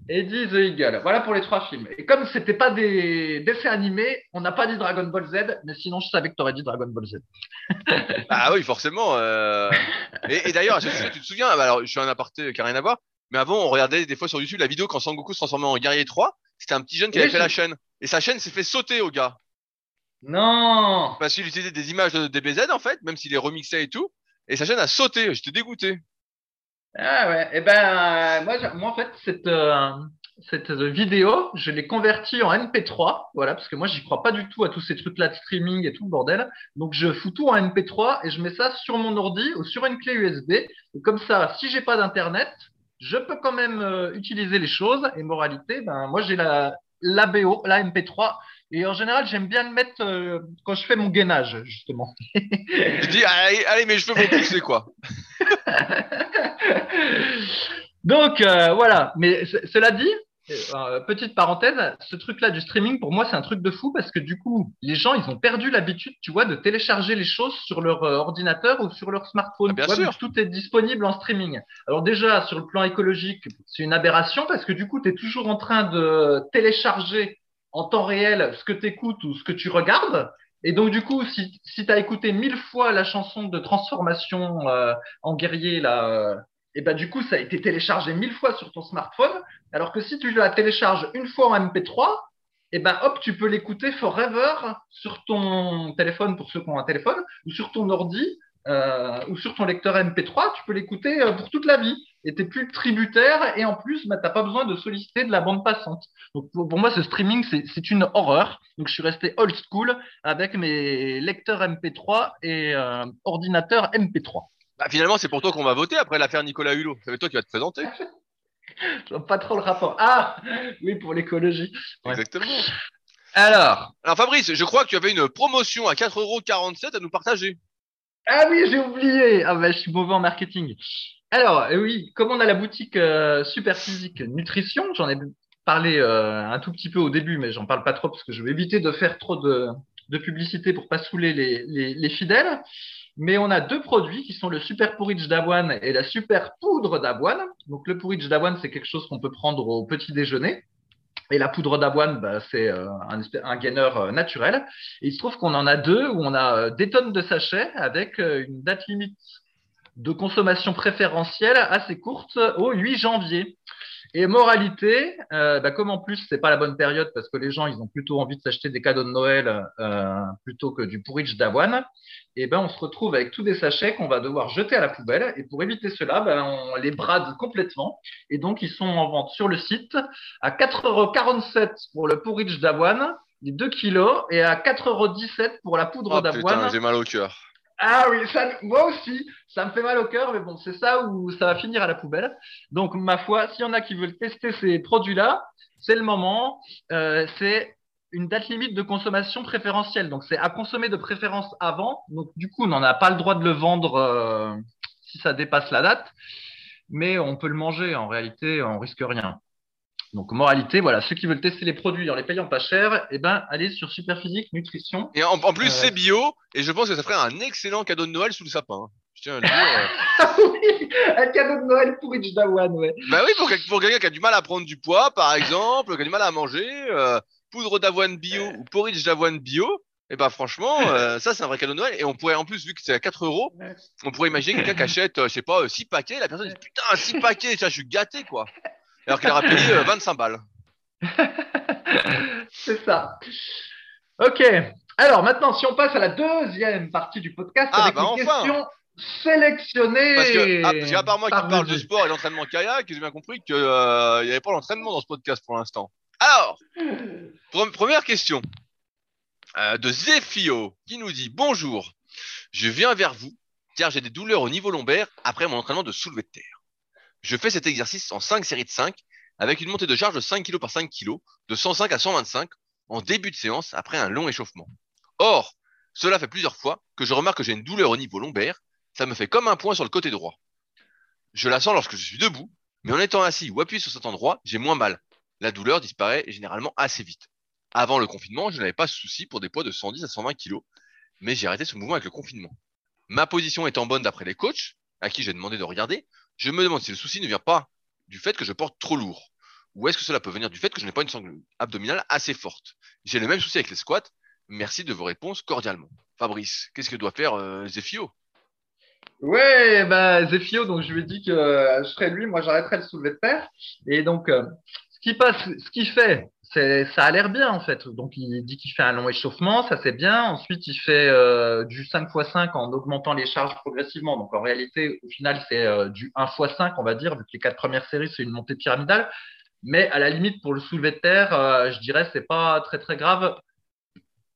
Eddie the Eagle. Voilà pour les trois films. Et comme c'était pas des dessins animés, on n'a pas dit Dragon Ball Z, mais sinon, je savais que tu aurais dit Dragon Ball Z. Ah oui, forcément. euh. Et, et d'ailleurs, tu te souviens, alors je suis un aparté qui n'a rien à voir, mais avant on regardait des fois sur YouTube la vidéo quand Sangoku se transformait en guerrier 3. C'était un petit jeune qui Oui, avait fait la chaîne. Et sa chaîne s'est fait sauter au gars. Non Parce qu'il utilisait des images de DBZ en fait, même s'il les remixait et tout. Et sa chaîne a sauté. J'étais dégoûté. Ah ouais, et eh ben moi, moi en fait cette euh, cette vidéo, je l'ai convertie en MP3, voilà, parce que moi j'y crois pas du tout à tous ces trucs-là de streaming et tout le bordel. Donc je fous tout en MP3 et je mets ça sur mon ordi ou sur une clé USB. Et comme ça, si j'ai pas d'internet, je peux quand même euh, utiliser les choses. Et moralité, ben moi j'ai la l'ABO, la MP3. Et en général, j'aime bien le mettre euh, quand je fais mon gainage, justement. je dis, allez, allez mes cheveux vont pousser, quoi. Donc, euh, voilà. Mais cela dit, euh, petite parenthèse, ce truc-là du streaming, pour moi, c'est un truc de fou parce que du coup, les gens, ils ont perdu l'habitude, tu vois, de télécharger les choses sur leur ordinateur ou sur leur smartphone. Ah, bien sûr. tout est disponible en streaming. Alors déjà, sur le plan écologique, c'est une aberration parce que du coup, tu es toujours en train de télécharger en temps réel ce que tu écoutes ou ce que tu regardes. Et donc, du coup, si, si tu as écouté mille fois la chanson de transformation euh, en guerrier, là, euh, et ben du coup, ça a été téléchargé mille fois sur ton smartphone. Alors que si tu la télécharges une fois en MP3, et ben hop, tu peux l'écouter forever sur ton téléphone pour ceux qui ont un téléphone, ou sur ton ordi, euh, ou sur ton lecteur MP3, tu peux l'écouter euh, pour toute la vie. Et t'es plus tributaire et en plus, bah, t'as pas besoin de solliciter de la bande passante. Donc pour, moi, ce streaming, c'est une horreur. Donc je suis resté old school avec mes lecteurs MP3 et euh, ordinateurs MP3. Bah, finalement, c'est pour toi qu'on va voter après l'affaire Nicolas Hulot. C'est toi qui vas te présenter. Je vois pas trop le rapport. Ah, oui, pour l'écologie. Exactement. Alors. Alors Fabrice, je crois que tu avais une promotion à 4,47€ à nous partager. Ah oui, j'ai oublié. Ah bah, je suis mauvais en marketing. Alors, euh, oui, comme on a la boutique euh, Super Physique Nutrition, j'en ai parlé euh, un tout petit peu au début, mais j'en parle pas trop parce que je vais éviter de faire trop de, de publicité pour pas saouler les, les, les, fidèles. Mais on a deux produits qui sont le Super Porridge d'avoine et la Super Poudre d'avoine. Donc, le porridge d'avoine, c'est quelque chose qu'on peut prendre au petit déjeuner. Et la poudre d'avoine, bah, c'est euh, un, un, gainer euh, naturel. Il se trouve qu'on en a deux où on a euh, des tonnes de sachets avec une date limite de consommation préférentielle assez courte au 8 janvier. Et moralité, euh, bah comme en plus c'est pas la bonne période parce que les gens ils ont plutôt envie de s'acheter des cadeaux de Noël euh, plutôt que du porridge d'avoine, et ben on se retrouve avec tous des sachets qu'on va devoir jeter à la poubelle. Et pour éviter cela, ben on les brade complètement. Et donc ils sont en vente sur le site à 4,47€ pour le porridge d'avoine, les 2 kilos, et à 4,17€ pour la poudre oh, d'avoine. Putain, j'ai mal au cœur. Ah oui, ça, moi aussi, ça me fait mal au cœur, mais bon, c'est ça où ça va finir à la poubelle. Donc, ma foi, s'il y en a qui veulent tester ces produits-là, c'est le moment. Euh, c'est une date limite de consommation préférentielle. Donc, c'est à consommer de préférence avant. Donc, du coup, on n'en a pas le droit de le vendre euh, si ça dépasse la date. Mais on peut le manger. En réalité, on risque rien. Donc, moralité, voilà, ceux qui veulent tester les produits en les payant pas cher, eh ben, allez sur Superphysique Nutrition. Et en, plus, euh, c'est bio, et je pense que ça ferait un excellent cadeau de Noël sous le sapin. Je tiens à le dire. Euh. Ah oui, un cadeau de Noël pour Dawan, ouais. Bah oui, pour, pour quelqu'un qui a du mal à prendre du poids, par exemple, qui a du mal à manger, euh, poudre d'avoine bio ou porridge d'avoine bio, et eh ben franchement, ça c'est un vrai cadeau de Noël. Et on pourrait en plus, vu que c'est à 4 euros, on pourrait imaginer quelqu'un qui achète, je sais pas, 6 paquets, la personne dit putain, 6 paquets, ça je suis gâté quoi alors qu'il aura payé 25 euh, balles. c'est ça. Ok. Alors maintenant, si on passe à la deuxième partie du podcast ah, avec bah les questions sélectionnées. Parce que, à part moi qui parle de sport et d'entraînement kayak, j'ai bien compris qu'il euh, n'y avait pas d'entraînement dans ce podcast pour l'instant. Alors, première question euh, de Zefio qui nous dit Bonjour, je viens vers vous car j'ai des douleurs au niveau lombaire après mon entraînement de soulevé de terre. Je fais cet exercice en 5 séries de 5 avec une montée de charge de 5 kg par 5 kg de 105 à 125 en début de séance après un long échauffement. Or, cela fait plusieurs fois que je remarque que j'ai une douleur au niveau lombaire, ça me fait comme un point sur le côté droit. Je la sens lorsque je suis debout, mais en étant assis ou appuyé sur cet endroit, j'ai moins mal. La douleur disparaît généralement assez vite. Avant le confinement, je n'avais pas ce souci pour des poids de 110 à 120 kg, mais j'ai arrêté ce mouvement avec le confinement. Ma position étant bonne d'après les coachs, à qui j'ai demandé de regarder, je me demande si le souci ne vient pas du fait que je porte trop lourd, ou est-ce que cela peut venir du fait que je n'ai pas une sangle abdominale assez forte. J'ai le même souci avec les squats. Merci de vos réponses cordialement. Fabrice, qu'est-ce que doit faire euh, Zefio Ouais, bah Zefio, donc je lui ai dit que euh, je serais lui, moi j'arrêterais le soulevé de terre. Et donc, euh, qui passe, ce qu'il fait, c'est, ça a l'air bien en fait. Donc il dit qu'il fait un long échauffement, ça c'est bien. Ensuite il fait euh, du 5 x 5 en augmentant les charges progressivement. Donc en réalité, au final, c'est euh, du 1 x 5, on va dire, vu que les quatre premières séries c'est une montée pyramidale. Mais à la limite, pour le soulevé de terre, euh, je dirais c'est pas très très grave.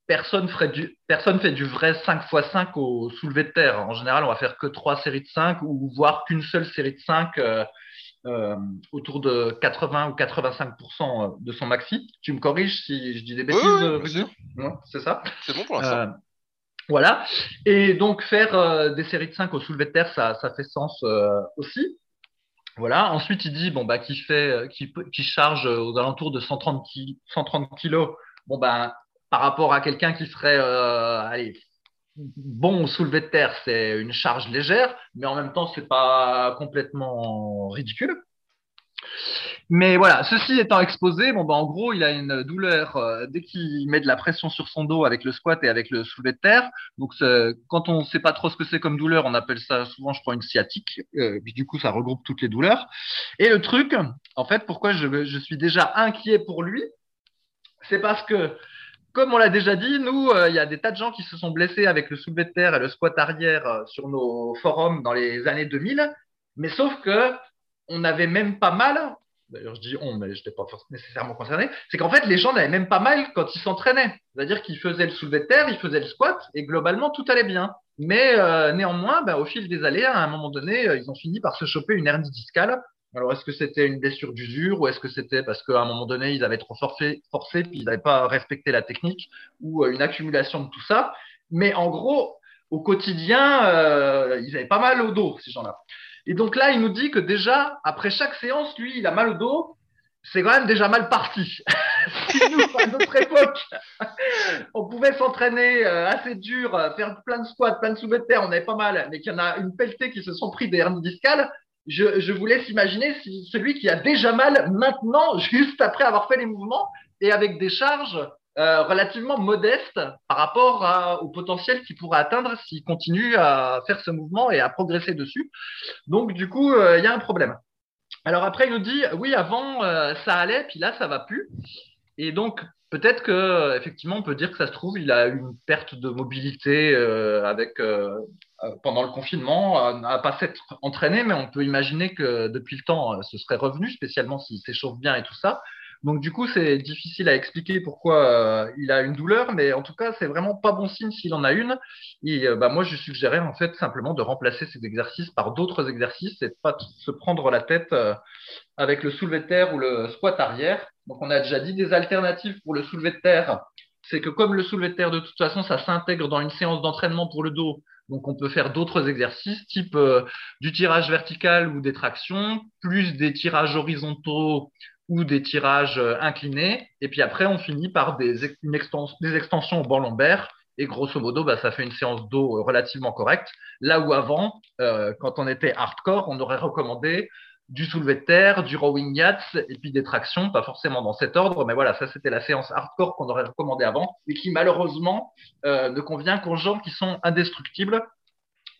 Personne, ferait du, personne fait du vrai 5 x 5 au soulevé de terre. En général, on va faire que trois séries de 5 ou voire qu'une seule série de 5 euh, autour de 80 ou 85% de son maxi. Tu me corriges si je dis des bêtises, oui, oui, C'est ça C'est bon pour l'instant. Euh, voilà. Et donc, faire euh, des séries de 5 au soulevé de terre, ça, ça fait sens aussi. Voilà. Ensuite, il dit bon, bah, qui, fait, qui, qui charge aux alentours de 130, 130 kilos. Bon, ben, par rapport à quelqu'un qui serait allez, bon, soulevé de terre, c'est une charge légère, mais en même temps, c'est pas complètement ridicule. Mais voilà, ceci étant exposé, bon, bah, en gros, il a une douleur euh, dès qu'il met de la pression sur son dos avec le squat et avec le soulevé de terre. Donc, quand on ne sait pas trop ce que c'est comme douleur, on appelle ça souvent, je crois, une sciatique. Euh, puis du coup, ça regroupe toutes les douleurs. Et le truc, en fait, pourquoi je suis déjà inquiet pour lui, c'est parce que comme on l'a déjà dit, nous, euh, il y a des tas de gens qui se sont blessés avec le soulevé de terre et le squat arrière euh, sur nos forums dans les années 2000. Mais sauf que on n'avait même pas mal. D'ailleurs, je dis on, mais je n'étais pas nécessairement concerné. C'est qu'en fait, les gens n'avaient même pas mal quand ils s'entraînaient. C'est-à-dire qu'ils faisaient le soulevé de terre, ils faisaient le squat et globalement, tout allait bien. Mais euh, néanmoins, bah, au fil des années, à un moment donné, ils ont fini par se choper une hernie discale alors, est-ce que c'était une blessure d'usure ou est-ce que c'était parce qu'à un moment donné, ils avaient trop forcé, forcé puis ils n'avaient pas respecté la technique ou euh, une accumulation de tout ça? Mais en gros, au quotidien, euh, ils avaient pas mal au dos, ces gens-là. Et donc là, il nous dit que déjà, après chaque séance, lui, il a mal au dos. C'est quand même déjà mal parti. si nous, à notre époque, on pouvait s'entraîner euh, assez dur, faire plein de squats, plein de soulevés de terre, on avait pas mal, mais qu'il y en a une pelletée qui se sont pris des hernies discales, je, vous laisse imaginer celui qui a déjà mal maintenant, juste après avoir fait les mouvements et avec des charges euh, relativement modestes par rapport au potentiel qu'il pourrait atteindre s'il continue à faire ce mouvement et à progresser dessus. Donc, du coup, euh, il y a un problème. Alors après, il nous dit, oui, avant, euh, ça allait, puis là, ça va plus. Et donc, peut-être que effectivement, on peut dire que ça se trouve, il a eu une perte de mobilité avec pendant le confinement à pas s'être entraîné, mais on peut imaginer que depuis le temps, euh, ce serait revenu, spécialement s'il s'échauffe bien et tout ça. Donc du coup, c'est difficile à expliquer pourquoi euh, il a une douleur, mais en tout cas, c'est vraiment pas bon signe s'il en a une. Et bah, moi, je suggérais en fait simplement de remplacer ces exercices par d'autres exercices et pas se prendre la tête avec le soulevé de terre ou le squat arrière. Donc on a déjà dit des alternatives pour le soulevé de terre. C'est que comme le soulevé de terre, de toute façon, ça s'intègre dans une séance d'entraînement pour le dos, donc, on peut faire d'autres exercices, type euh, du tirage vertical ou des tractions, plus des tirages horizontaux ou des tirages euh, inclinés. Et puis après, on finit par des, extensions au banc lombaire. Et grosso modo, bah, ça fait une séance d'eau relativement correcte. Là où avant, euh, quand on était hardcore, on aurait recommandé du soulevé de terre, du rowing yachts et puis des tractions, pas forcément dans cet ordre, mais voilà, ça c'était la séance hardcore qu'on aurait recommandé avant et qui malheureusement euh, ne convient qu'aux gens qui sont indestructibles.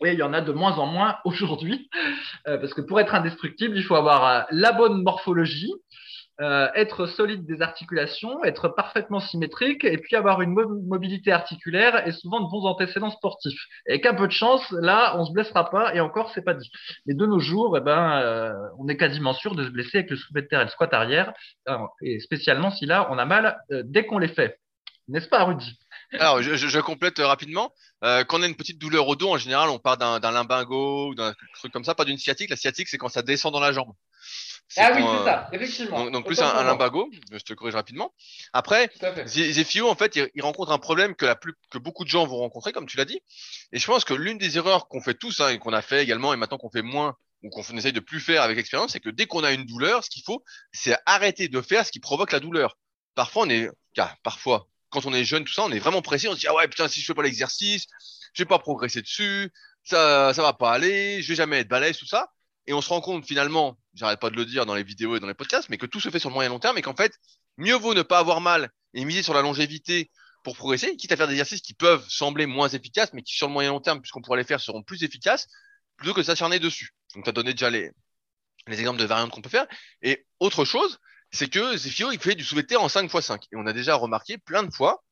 Et il y en a de moins en moins aujourd'hui, euh, parce que pour être indestructible, il faut avoir euh, la bonne morphologie, euh, être solide des articulations, être parfaitement symétrique et puis avoir une mobilité articulaire et souvent de bons antécédents sportifs. Et avec un peu de chance, là, on se blessera pas et encore, c'est pas dit. Mais de nos jours, eh ben, euh, on est quasiment sûr de se blesser avec le soulevé de terre et le squat arrière, et spécialement si là, on a mal euh, dès qu'on les fait. N'est-ce pas, Rudy? Alors, je, je, complète rapidement. quand on a une petite douleur au dos, en général, on part d'un limbago ou d'un truc comme ça, pas d'une sciatique. La sciatique, c'est quand ça descend dans la jambe. Ah oui, c'est ça, effectivement. Donc, plus un, limbago, je te corrige rapidement. Après, Zefio, en fait, il, rencontre un problème que, la plus, que beaucoup de gens vont rencontrer, comme tu l'as dit. Et je pense que l'une des erreurs qu'on fait tous, hein, et qu'on a fait également, et maintenant qu'on fait moins, ou qu'on essaye de plus faire avec l'expérience, c'est que dès qu'on a une douleur, ce qu'il faut, c'est arrêter de faire ce qui provoque la douleur. Parfois, on est, parfois, quand on est jeune, tout ça, on est vraiment pressé, on se dit, ah ouais, putain, si je fais pas l'exercice, je vais pas progresser dessus, ça, ça va pas aller, je vais jamais être balèze, tout ça. Et on se rend compte finalement, j'arrête pas de le dire dans les vidéos et dans les podcasts, mais que tout se fait sur le moyen long terme et qu'en fait, mieux vaut ne pas avoir mal et miser sur la longévité pour progresser, quitte à faire des exercices qui peuvent sembler moins efficaces, mais qui sur le moyen long terme, puisqu'on pourra les faire, seront plus efficaces, plutôt que de s'acharner dessus. Donc tu as donné déjà les, les exemples de variantes qu'on peut faire. Et autre chose, c'est que Zefio, il fait du terre en 5 x 5. Et on a déjà remarqué plein de fois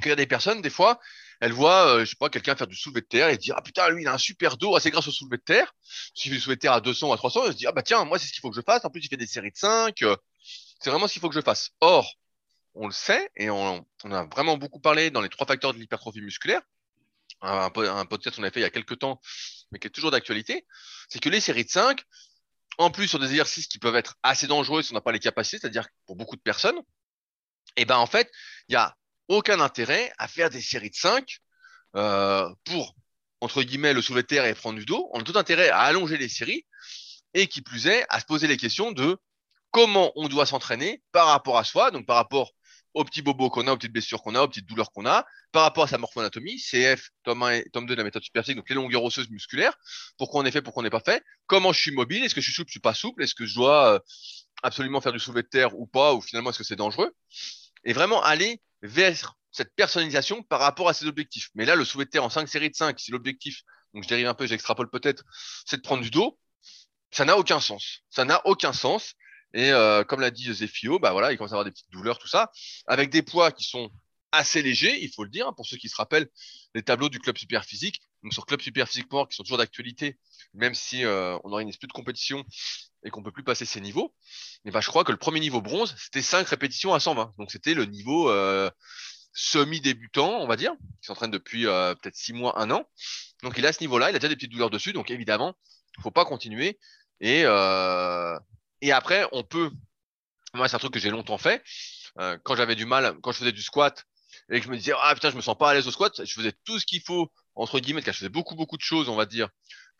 qu'il y a des personnes, des fois, elles voient, euh, je sais pas, quelqu'un faire du soulevé de terre et dire, ah putain, lui, il a un super dos, ah, c'est grâce au soulevé de terre. S'il fait du soulevé de terre à 200 ou à 300, elle se dit, ah bah tiens, moi, c'est ce qu'il faut que je fasse. En plus, il fait des séries de 5. euh, c'est vraiment ce qu'il faut que je fasse. Or, on le sait et on, a vraiment beaucoup parlé dans les trois facteurs de l'hypertrophie musculaire. Un, un po- un podcast qu'on avait fait il y a quelques temps, mais qui est toujours d'actualité. C'est que les séries de 5, en plus sur des exercices qui peuvent être assez dangereux si on n'a pas les capacités, c'est-à-dire pour beaucoup de personnes, et ben en fait, il y a aucun intérêt à faire des séries de 5 euh, pour entre guillemets le soulever de terre et prendre du dos. On a tout intérêt à allonger les séries et qui plus est à se poser les questions de comment on doit s'entraîner par rapport à soi, donc par rapport aux petits bobos qu'on a, aux petites blessures qu'on a, aux petites douleurs qu'on a, par rapport à sa morphoanatomie, CF, tome 1 et tome 2 de la méthode superphysique, donc les longueurs osseuses musculaires, pourquoi on est fait, pourquoi on n'est pas fait, comment je suis mobile, est-ce que je suis souple, je suis pas souple, est-ce que je dois euh, absolument faire du soulevé de terre ou pas, ou finalement est-ce que c'est dangereux, et vraiment aller vers cette personnalisation par rapport à ses objectifs. Mais là, le soulevé de terre en 5 séries de 5, si l'objectif, donc je dérive un peu, j'extrapole peut-être, c'est de prendre du dos, ça n'a aucun sens. Ça n'a aucun sens. Et euh, comme l'a dit Zefio, bah voilà, il commence à avoir des petites douleurs, tout ça, avec des poids qui sont assez légers, il faut le dire, hein, pour ceux qui se rappellent les tableaux du club super physique, donc sur club super physique qui sont toujours d'actualité, même si euh, on une espèce de compétition et qu'on peut plus passer ces niveaux. Et bah je crois que le premier niveau bronze, c'était 5 répétitions à 120. Donc c'était le niveau euh, semi-débutant, on va dire, qui s'entraîne depuis euh, peut-être 6 mois, 1 an. Donc il à ce niveau-là, il a déjà des petites douleurs dessus, donc évidemment, faut pas continuer. Et, euh, et après, on peut. Moi, c'est un truc que j'ai longtemps fait. Euh, quand j'avais du mal, quand je faisais du squat et que je me disais, ah putain, je me sens pas à l'aise au squat, je faisais tout ce qu'il faut, entre guillemets, car je faisais beaucoup, beaucoup de choses, on va dire,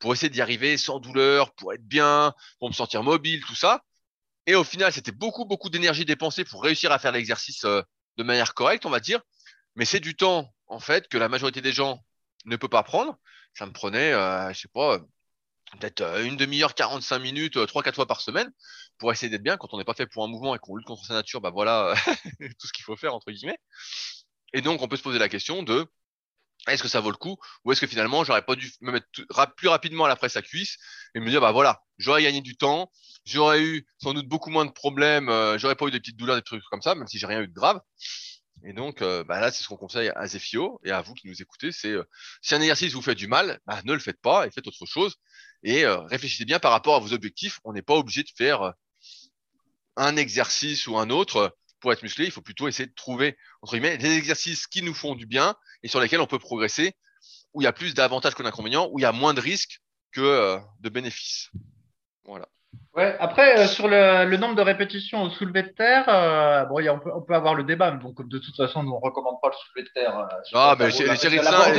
pour essayer d'y arriver sans douleur, pour être bien, pour me sentir mobile, tout ça. Et au final, c'était beaucoup, beaucoup d'énergie dépensée pour réussir à faire l'exercice euh, de manière correcte, on va dire. Mais c'est du temps, en fait, que la majorité des gens ne peut pas prendre. Ça me prenait, euh, je sais pas, peut-être euh, une demi-heure, 45 minutes, euh, trois, quatre fois par semaine, pour essayer d'être bien. Quand on n'est pas fait pour un mouvement et qu'on lutte contre sa nature, bah voilà tout ce qu'il faut faire, entre guillemets. Et donc, on peut se poser la question de est-ce que ça vaut le coup ou est-ce que finalement, j'aurais pas dû me mettre plus rapidement à la presse à cuisse et me dire, bah voilà, j'aurais gagné du temps, j'aurais eu sans doute beaucoup moins de problèmes, euh, j'aurais pas eu des petites douleurs, des trucs comme ça, même si j'ai rien eu de grave. Et donc, euh, bah là, c'est ce qu'on conseille à Zefio et à vous qui nous écoutez, c'est euh, si un exercice vous fait du mal, bah, ne le faites pas et faites autre chose. Et euh, réfléchissez bien par rapport à vos objectifs. On n'est pas obligé de faire euh, un exercice ou un autre pour être musclé. Il faut plutôt essayer de trouver, entre guillemets, des exercices qui nous font du bien et sur lesquels on peut progresser, où il y a plus d'avantages que d'inconvénients, où il y a moins de risques que euh, de bénéfices. Voilà. Ouais, après, euh, sur le, le nombre de répétitions au soulevé de terre, euh, bon, il y a- on, peut, on peut avoir le débat, mais donc de toute façon, nous, on recommande pas le soulevé de terre. euh, Ah, mais les, séries de vaut la 5,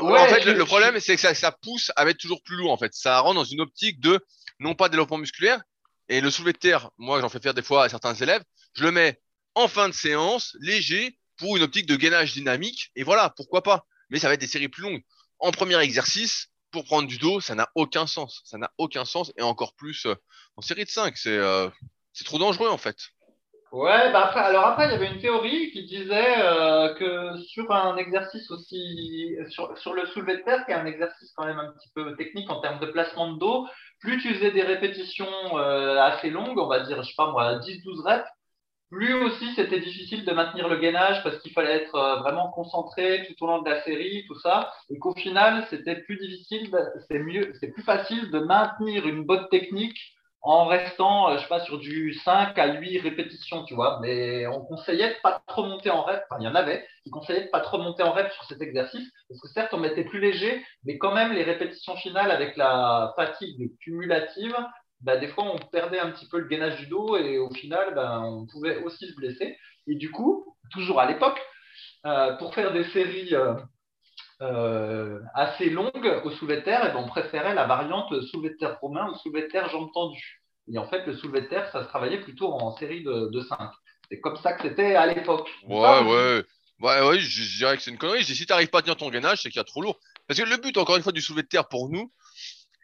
Ouais, en fait, le, problème, c'est que ça, ça pousse à mettre toujours plus lourd, en fait. Ça rentre dans une optique de, non pas développement musculaire, et le soulevé de terre, moi, j'en fais faire des fois à certains élèves, je le mets en fin de séance, léger, pour une optique de gainage dynamique, et voilà, pourquoi pas. Mais ça va être des séries plus longues. En premier exercice, pour prendre du dos, ça n'a aucun sens. Ça n'a aucun sens, et encore plus euh, en série de 5. C'est euh, c'est trop dangereux, en fait. Ouais, bah après, alors après, il y avait une théorie qui disait euh, que sur un exercice aussi, sur, sur le soulevé de terre, qui est un exercice quand même un petit peu technique en termes de placement de dos, plus tu faisais des répétitions euh, assez longues, on va dire, je sais pas moi, 10-12 reps, plus aussi c'était difficile de maintenir le gainage parce qu'il fallait être euh, vraiment concentré tout au long de la série, tout ça, et qu'au final, c'était plus difficile, c'est mieux, c'est plus facile de maintenir une bonne technique en restant, euh, je sais pas, sur du 5 à 8 répétitions, tu vois. Mais on conseillait de pas trop monter en rep. Enfin, il y en avait qui conseillaient de pas trop monter en rep sur cet exercice. Parce que certes, on mettait plus léger, mais quand même, les répétitions finales avec la fatigue cumulative, bah, des fois, on perdait un petit peu le gainage du dos et au final, bah, on pouvait aussi se blesser. Et du coup, toujours à l'époque, euh, pour faire des séries euh, euh, assez longues au soulevé de terre, et ben, on préférait la variante soulevé de terre romain ou soulevé de terre jambes tendues. Et en fait, le soulevé de terre, ça se travaillait plutôt en série de, de 5. C'est comme ça que c'était à l'époque. Ouais, Ah, ouais. Ouais, ouais, je, je dirais que c'est une connerie. Je dis, si t'arrives pas à tenir ton gainage, c'est qu'il y a trop lourd. Parce que le but, encore une fois, du soulevé de terre pour nous,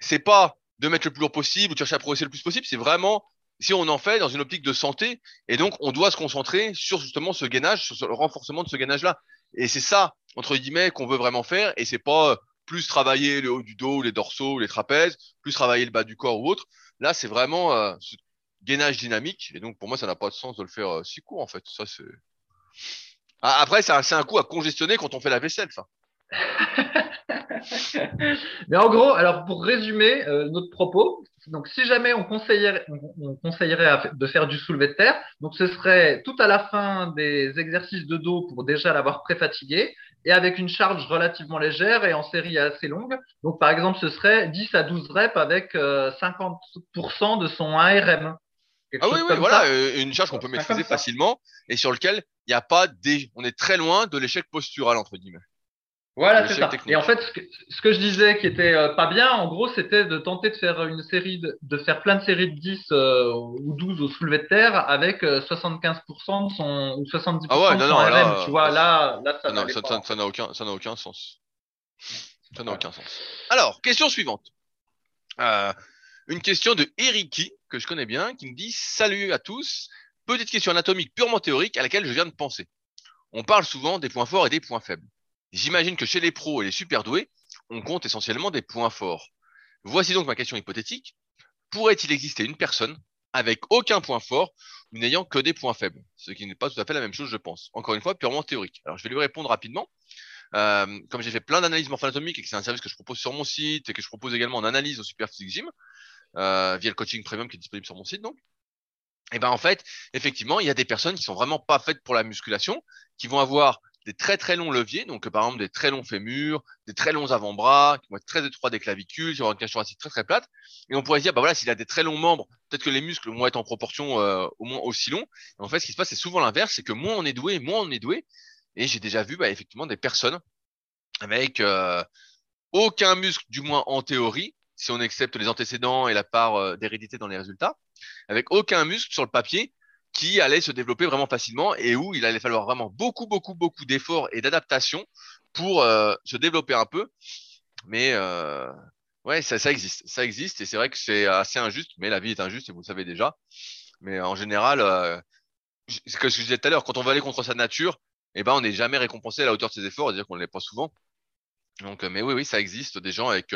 c'est pas de mettre le plus lourd possible ou de chercher à progresser le plus possible. C'est vraiment, si on en fait dans une optique de santé, et donc on doit se concentrer sur justement ce gainage, sur le renforcement de ce gainage-là. Et c'est ça, entre guillemets, qu'on veut vraiment faire. Et c'est pas euh, plus travailler le haut du dos, les dorsaux, les trapèzes, plus travailler le bas du corps ou autre. Là, c'est vraiment euh, se gainage dynamique. Et donc, pour moi, ça n'a pas de sens de le faire euh, si court, en fait. Ça, c'est. Ah, après, c'est un coup à congestionner quand on fait la vaisselle. Mais en gros, alors pour résumer notre propos, donc si jamais on conseillerait, on, conseillerait de faire du soulevé de terre, donc ce serait tout à la fin des exercices de dos pour déjà l'avoir pré-fatigué et avec une charge relativement légère et en série assez longue. Donc par exemple, ce serait 10 à 12 reps avec 50% euh, de son ARM. Ah oui, oui, voilà, euh, une charge qu'on peut maîtriser facilement et sur lequel il n'y a pas des, on est très loin de l'échec postural entre guillemets. Voilà, c'est ça. Et en fait, ce que, je disais qui était euh, pas bien, en gros, c'était de tenter de faire une série de, de faire plein de séries de 10 euh, ou 12 au soulevé de terre avec 75% euh, de son ou 70% ah ouais, de son RM. tu vois, là, là, ça n'a aucun, ça n'a aucun sens. Ça n'a aucun sens. Alors, question suivante. une question de Eriki que je connais bien, qui me dit Salut à tous. Petite question anatomique purement théorique à laquelle je viens de penser. On parle souvent des points forts et des points faibles. J'imagine que chez les pros et les super doués, on compte essentiellement des points forts. Voici donc ma question hypothétique. Pourrait-il exister une personne avec aucun point fort ou n'ayant que des points faibles? Ce qui n'est pas tout à fait la même chose, je pense. Encore une fois, purement théorique. Alors, je vais lui répondre rapidement. Euh, comme j'ai fait plein d'analyses morpho-anatomiques et que c'est un service que je propose sur mon site et que je propose également en analyse au Super Physique Gym, euh, via le coaching premium qui est disponible sur mon site, donc. Et ben en fait, effectivement, il y a des personnes qui sont vraiment pas faites pour la musculation, qui vont avoir des très très longs leviers, donc par exemple des très longs fémurs, des très longs avant-bras, qui vont être très étroits des clavicules, sur une cage thoracique très très plate. Et on pourrait se dire, bah voilà, s'il a des très longs membres, peut-être que les muscles vont être en proportion euh, au moins aussi longs. En fait, ce qui se passe, c'est souvent l'inverse, c'est que moins on est doué, moins on est doué. Et j'ai déjà vu bah, effectivement des personnes avec euh, aucun muscle, du moins en théorie, si on accepte les antécédents et la part euh, d'hérédité dans les résultats, avec aucun muscle sur le papier, qui allait se développer vraiment facilement et où il allait falloir vraiment beaucoup, beaucoup, beaucoup d'efforts et d'adaptation pour euh, se développer un peu. Mais euh, ouais, ça, ça existe. Ça existe et c'est vrai que c'est assez injuste, mais la vie est injuste et vous le savez déjà. Mais en général, euh, c'est ce que je disais tout à l'heure, quand on va aller contre sa nature, eh ben, on n'est jamais récompensé à la hauteur de ses efforts, c'est-à-dire qu'on ne l'est pas souvent. Donc, mais oui, oui, ça existe des gens avec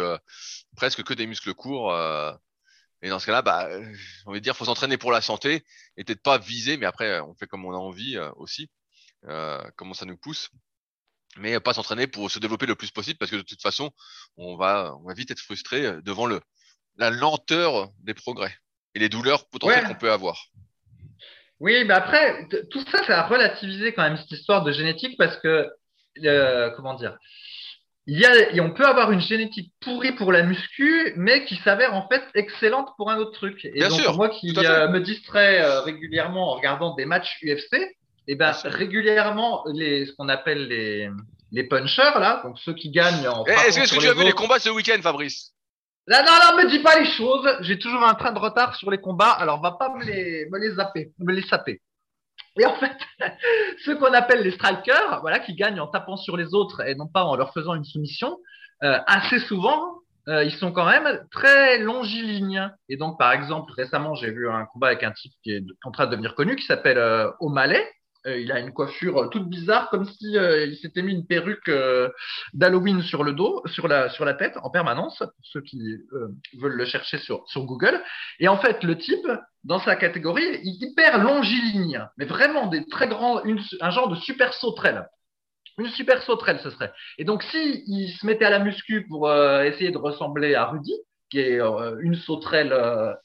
presque que des muscles courts et dans ce cas-là, bah, on va dire, faut s'entraîner pour la santé et peut-être pas viser, mais après, on fait comme on a envie euh, aussi, euh, comment ça nous pousse, mais pas s'entraîner pour se développer le plus possible parce que de toute façon, on va, on va vite être frustré euh, devant le, la lenteur des progrès et les douleurs potentielles qu'on peut avoir. Oui, mais après, tout ça, ça a relativisé quand même cette histoire de génétique parce que, comment dire, il y a, on peut avoir une génétique pourrie pour la muscu, mais qui s'avère en fait excellente pour un autre truc. Et Bien donc, sûr, moi qui euh, me distrais euh, régulièrement en regardant des matchs UFC, et eh ben régulièrement les, ce qu'on appelle les, les punchers là, donc ceux qui gagnent en. Eh, est-ce que, tu as vu les combats ce week-end, Fabrice? Là, non, non, me dis pas les choses. J'ai toujours un train de retard sur les combats, alors va pas me les, me les zapper, me les saper. Et en fait, ceux qu'on appelle les strikers, voilà, qui gagnent en tapant sur les autres et non pas en leur faisant une soumission, euh, assez souvent, euh, ils sont quand même très longilignes. Et donc, par exemple, récemment, j'ai vu un combat avec un type qui est en train de devenir connu, qui s'appelle euh, O'Malley, il a une coiffure euh, toute bizarre, comme si euh, il s'était mis une perruque d'Halloween sur le dos, sur la, sur la tête, en permanence, pour ceux qui veulent le chercher sur, sur Google. Et en fait, le type, dans sa catégorie, il est hyper longiligne, mais vraiment des très grands, un genre de super sauterelle. Une super sauterelle, ce serait. Et donc, si il se mettait à la muscu pour essayer de ressembler à Rudy, qui est euh, une sauterelle euh,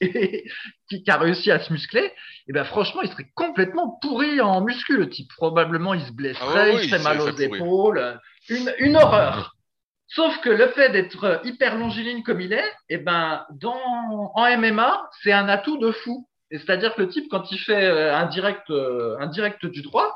qui, a réussi à se muscler, et eh ben franchement, il serait complètement pourri en muscu, le type. Probablement, il se blesserait, ah il serait mal aux épaules. Une, une horreur. Sauf que le fait d'être hyper longiligne comme il est, et eh ben, dans, en MMA, c'est un atout de fou. C'est-à-dire que le type, quand il fait euh, un direct, un direct du droit,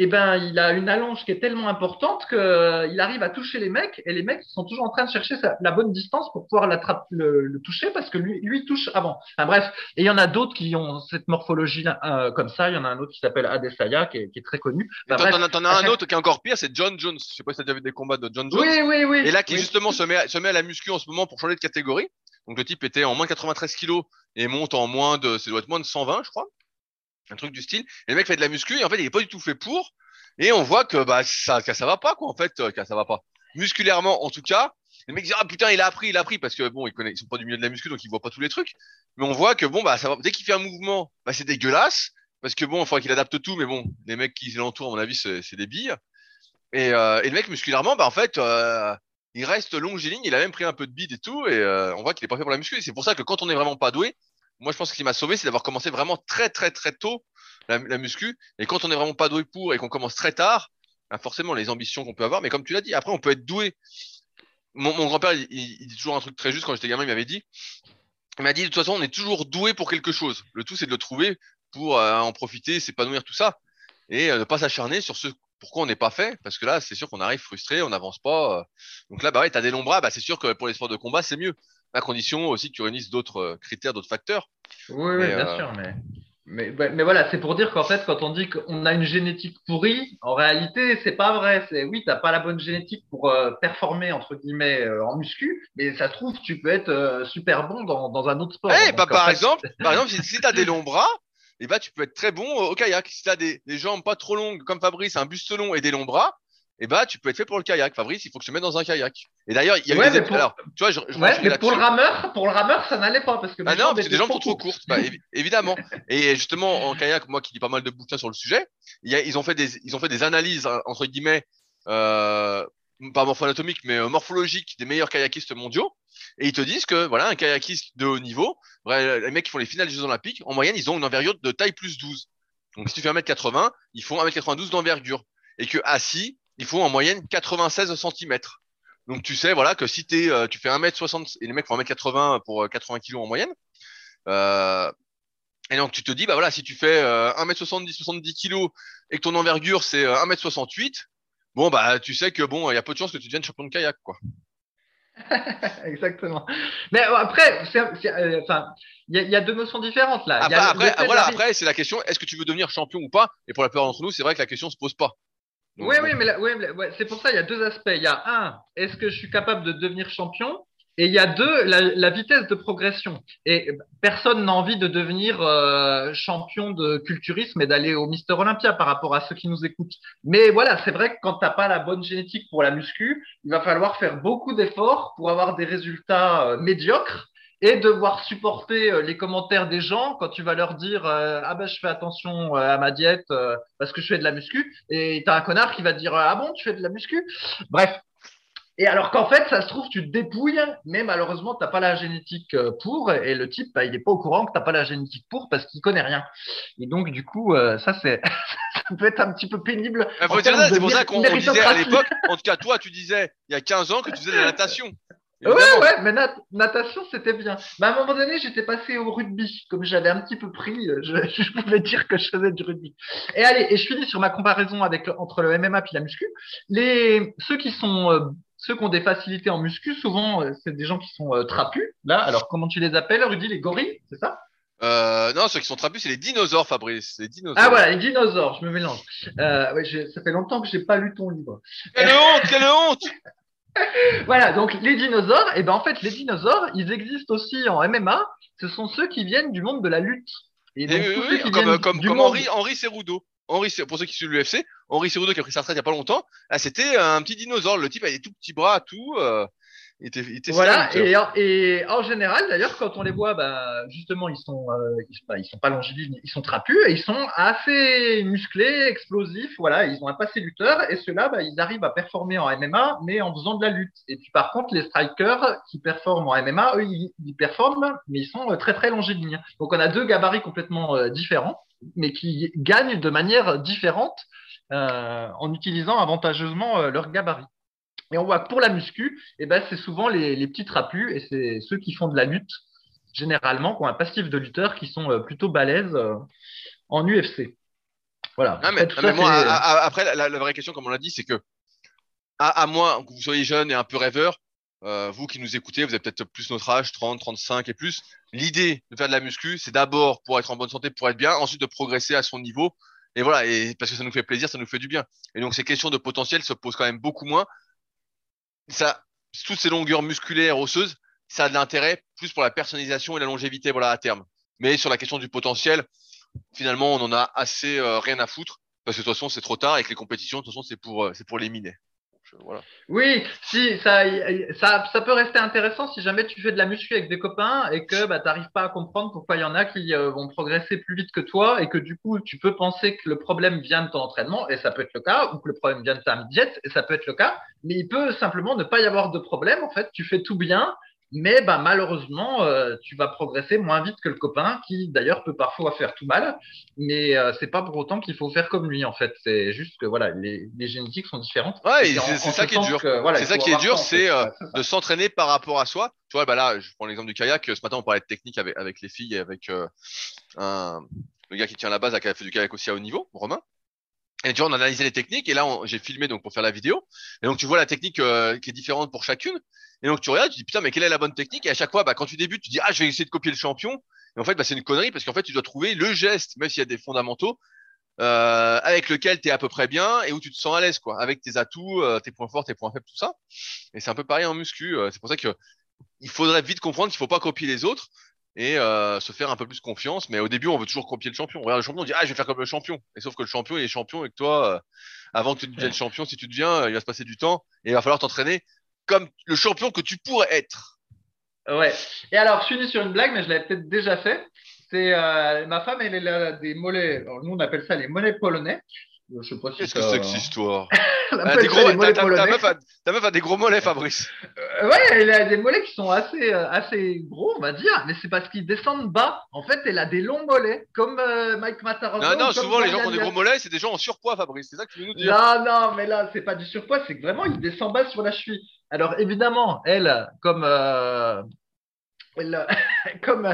eh ben, il a une allonge qui est tellement importante qu'il euh, arrive à toucher les mecs et les mecs sont toujours en train de chercher la bonne distance pour pouvoir l'attraper, le, toucher parce que lui, lui touche avant. Enfin bref, et il y en a d'autres qui ont cette morphologie euh, comme ça. Il y en a un autre qui s'appelle Adesanya qui est, qui est très connu. Enfin, t'en, as un autre qui est encore pire, c'est John Jones. Je sais pas si t'as déjà vu des combats de John Jones. Oui, oui, oui. Et là, qui justement se met, se met à la muscu en ce moment pour changer de catégorie. Donc le type était en moins de 93 kilos et monte en moins de, ça doit être moins de 120, je crois un truc du style. Et le mec fait de la muscu et en fait il est pas du tout fait pour. Et on voit que bah ça ça va pas quoi en fait, que ça va pas. Musculairement en tout cas. Les mecs disent ah putain il a appris, il a appris parce que bon ils connaissent, ils sont pas du milieu de la muscu donc ils voient pas tous les trucs. Mais on voit que bon bah ça dès qu'il fait un mouvement, bah c'est dégueulasse parce que bon il qu'il adapte tout, mais bon les mecs qui l'entourent à mon avis c'est des billes. Et, euh, et le mec musculairement bah en fait euh, il reste longiligne, il a même pris un peu de bide et tout et euh, on voit qu'il est pas fait pour la muscu. C'est pour ça que quand on est vraiment pas doué, moi je pense que ce qui m'a sauvé c'est d'avoir commencé vraiment très très très tôt la, muscu. Et quand on est vraiment pas doué pour et qu'on commence très tard, bah, forcément les ambitions qu'on peut avoir, mais comme tu l'as dit, après on peut être doué mon, grand-père, il, dit toujours un truc très juste quand j'étais gamin, il m'avait dit, il m'a dit, de toute façon, on est toujours doué pour quelque chose. Le tout, c'est de le trouver pour euh, en profiter, s'épanouir, tout ça. Et euh, ne pas s'acharner sur ce pourquoi on n'est pas fait, parce que là, c'est sûr qu'on arrive frustré, on n'avance pas. euh. Donc là, bah ouais, t'as des longs bras, bah c'est sûr que pour les sports de combat, c'est mieux. À condition aussi que tu réunisses d'autres euh, critères, d'autres facteurs. Oui, oui, Mais, bien euh, sûr, mais, mais, voilà, c'est pour dire qu'en fait, quand on dit qu'on a une génétique pourrie, en réalité, c'est pas vrai. C'est oui, t'as pas la bonne génétique pour euh, performer entre guillemets euh, en muscu, mais ça se trouve, tu peux être euh, super bon dans, dans un autre sport. Eh, bah, par fait, exemple, par exemple, si, si t'as des longs bras, et bah, tu peux être très bon au kayak. Si t'as des, des jambes pas trop longues, comme Fabrice, un buste long et des longs bras, et bah, tu peux être fait pour le kayak. Fabrice, il faut que je te mette dans un kayak. Et d'ailleurs, il y a Ouais, eu des pour- Alors, tu vois, je, je Ouais, mais pour le rameur, pour le rameur, ça n'allait pas parce que mes Ah non, parce que des jambes sont trop courtes. Bah, évi- évidemment. Et justement, en kayak, moi qui lis pas mal de bouquins sur le sujet, il y a, ils ont fait des, ils ont fait des analyses, hein, entre guillemets, euh, pas morpho-anatomiques, mais euh, morphologiques des meilleurs kayakistes mondiaux. Et ils te disent que, voilà, un kayakiste de haut niveau, vrai, les mecs qui font les finales des Jeux Olympiques, en moyenne, ils ont une envergure de taille plus 12. Donc, si tu fais 1m80, ils font 1m92 d'envergure. Et que assis, il faut en moyenne 96 cm. Donc, tu sais, voilà, que si euh, tu fais 1m60, et les mecs font 1m80 pour euh, 80 kg en moyenne, euh, et donc tu te dis, bah voilà, si tu fais euh, 1m70, 70 kg et que ton envergure c'est euh, 1m68, bon bah tu sais que bon, il y a peu de chances que tu deviennes champion de kayak quoi. Exactement. Mais euh, après, euh, il y, a- il y a deux notions différentes là. Y Après, a voilà, après c'est la question, est-ce que tu veux devenir champion ou pas? Et pour la plupart d'entre nous, c'est vrai que la question se pose pas. Donc, Oui, oui, mais c'est pour ça, il y a deux aspects. Il y a un, est-ce que je suis capable de devenir champion? Et il y a deux, la, la vitesse de progression. Et personne n'a envie de devenir euh, champion de culturisme et d'aller au Mister Olympia par rapport à ceux qui nous écoutent. Mais voilà, c'est vrai que quand t'as pas la bonne génétique pour la muscu, il va falloir faire beaucoup d'efforts pour avoir des résultats euh, médiocres et devoir supporter euh, les commentaires des gens quand tu vas leur dire euh, ah ben je fais attention euh, à ma diète euh, parce que je fais de la muscu. Et t'as un connard qui va te dire ah bon tu fais de la muscu? Bref. Et alors qu'en fait ça se trouve tu te dépouilles mais malheureusement t'as pas la génétique pour et le type bah, il est pas au courant que t'as pas la génétique pour parce qu'il connaît rien. Et donc du coup euh, ça c'est ça peut être un petit peu pénible de c'est pour ça méri- qu'on on disait à l'époque, en tout cas toi tu disais il y a 15 ans que tu faisais de la natation. Ouais, ouais, mais nat- natation, c'était bien. Mais à un moment donné, j'étais passé au rugby. Comme j'avais un petit peu pris, euh, je, je pouvais dire que je faisais du rugby. Et allez, et je finis sur ma comparaison avec le- entre le MMA et la muscu. Les, ceux qui sont, euh, ceux qui ont des facilités en muscu, souvent, euh, c'est des gens qui sont euh, trapus. Là, alors comment tu les appelles, Rudy, les gorilles, c'est ça? Euh, non, ceux qui sont trapus, c'est les dinosaures, Fabrice. Les dinosaures. Ah voilà, les dinosaures, je me mélange. Euh, ouais, ça fait longtemps que j'ai pas lu ton livre. Quelle honte, quelle honte Voilà, donc les dinosaures, et ben en fait, les dinosaures, ils existent aussi en MMA. Ce sont ceux qui viennent du monde de la lutte. Et Eh donc, oui, oui, oui, qui comme, viennent comme, comme monde- Henri, Henri Cerudo. Henri, pour ceux qui suivent l'UFC, Henri Cerudo qui a pris sa retraite il y a pas longtemps, c'était un petit dinosaure. Le type avait des tout petits bras, tout. Euh, Voilà, et, en- et en général, d'ailleurs, quand on les voit, bah, justement, ils sont, euh, ils, bah, ils sont pas longilignes, ils sont trapus, et ils sont assez musclés, explosifs, voilà, ils ont un passé lutteur, et ceux-là, bah, ils arrivent à performer en MMA, mais en faisant de la lutte. Et puis, par contre, les strikers qui performent en MMA, eux, ils, ils performent, mais ils sont euh, très, très longilignes. Donc, on a deux gabarits complètement euh, différents, mais qui gagnent de manière différente euh, en utilisant avantageusement leur gabarit. Et on voit que pour la muscu, eh ben, c'est souvent les, les petits trapus et c'est ceux qui font de la lutte, généralement, qui ont un passif de lutteur, qui sont euh, plutôt balèzes euh, en UFC. Voilà. Mais, Après, tout ça, mais moi, c'est- à- à- après, la, la- la vraie question, comme on l'a dit, c'est que, à, à moins que vous soyez jeune et un peu rêveur, euh, vous qui nous écoutez, vous avez peut-être plus notre âge, 30, 35 et plus. L'idée de faire de la muscu, c'est d'abord pour être en bonne santé, pour être bien, ensuite de progresser à son niveau. Et voilà, et parce que ça nous fait plaisir, ça nous fait du bien. Et donc, ces questions de potentiel se posent quand même beaucoup moins. Ça, toutes ces longueurs musculaires, osseuses, ça a de l'intérêt plus pour la personnalisation et la longévité, voilà, à terme. Mais sur la question du potentiel, finalement, on en a assez euh, rien à foutre parce que de toute façon, c'est trop tard et que les compétitions, de toute façon, c'est pour, euh, c'est pour les miner. Oui, si ça, ça, ça peut rester intéressant si jamais tu fais de la muscu avec des copains et que bah, tu n'arrives pas à comprendre pourquoi il y en a qui euh, vont progresser plus vite que toi et que du coup tu peux penser que le problème vient de ton entraînement et ça peut être le cas ou que le problème vient de ta diète et ça peut être le cas, mais il peut simplement ne pas y avoir de problème en fait. Tu fais tout bien mais bah, malheureusement, euh, tu vas progresser moins vite que le copain, qui d'ailleurs peut parfois faire tout mal. Mais euh, c'est pas pour autant qu'il faut faire comme lui, en fait. C'est juste que voilà, les, les génétiques sont différentes. Ouais, c'est ça, qui est dur. c'est ça qui est dur, c'est euh, de s'entraîner par rapport à soi. Tu vois, bah là, je prends l'exemple du kayak. Ce matin, on parlait de technique avec, avec les filles et avec euh, un, le gars qui tient la base, qui a fait du kayak aussi à haut niveau, Romain. Et tu vois, on a analysé les techniques et là, j'ai filmé donc pour faire la vidéo. Et donc, tu vois la technique qui est différente pour chacune. Et donc tu regardes, tu dis putain, mais quelle est la bonne technique? Et à chaque fois, bah, quand tu débutes, tu dis ah, je vais essayer de copier le champion. Et en fait, bah, c'est une connerie parce qu'en fait, tu dois trouver le geste, même s'il y a des fondamentaux, euh, avec lequel tu es à peu près bien et où tu te sens à l'aise, quoi, avec tes atouts, euh, tes points forts, tes points faibles, tout ça. Et c'est un peu pareil en muscu. Euh, c'est pour ça que il faudrait vite comprendre qu'il faut pas copier les autres et euh, se faire un peu plus confiance. Mais au début, on veut toujours copier le champion. On regarde le champion, on dit ah, je vais faire comme le champion. Et sauf que le champion il est champion et que toi, euh, avant que tu deviennes champion, si tu deviens, il va se passer du temps et il va falloir t'entraîner comme le champion que tu pourrais être. Ouais. Et alors, je finis sur une blague, mais je l'avais peut-être déjà fait. C'est euh, ma femme, elle, elle a des mollets. nous, on appelle ça les mollets polonais. Je sais pas si Qu'est-ce que c'est que cette histoire des gros, ta, meuf a, ta, meuf a, des gros mollets, Fabrice. Euh, ouais, elle a des mollets qui sont assez, euh, assez gros, on va dire, mais c'est parce qu'ils descendent bas. En fait, elle a des longs mollets, comme euh, Mike Matarazzo. Non, non, souvent les gens qui ont des gros mollets, c'est des gens en surpoids, Fabrice. C'est ça que tu veux nous dire Non, non, mais là, c'est pas du surpoids, c'est que vraiment, ils descendent bas sur la cheville. Alors, évidemment, elle, comme elle, comme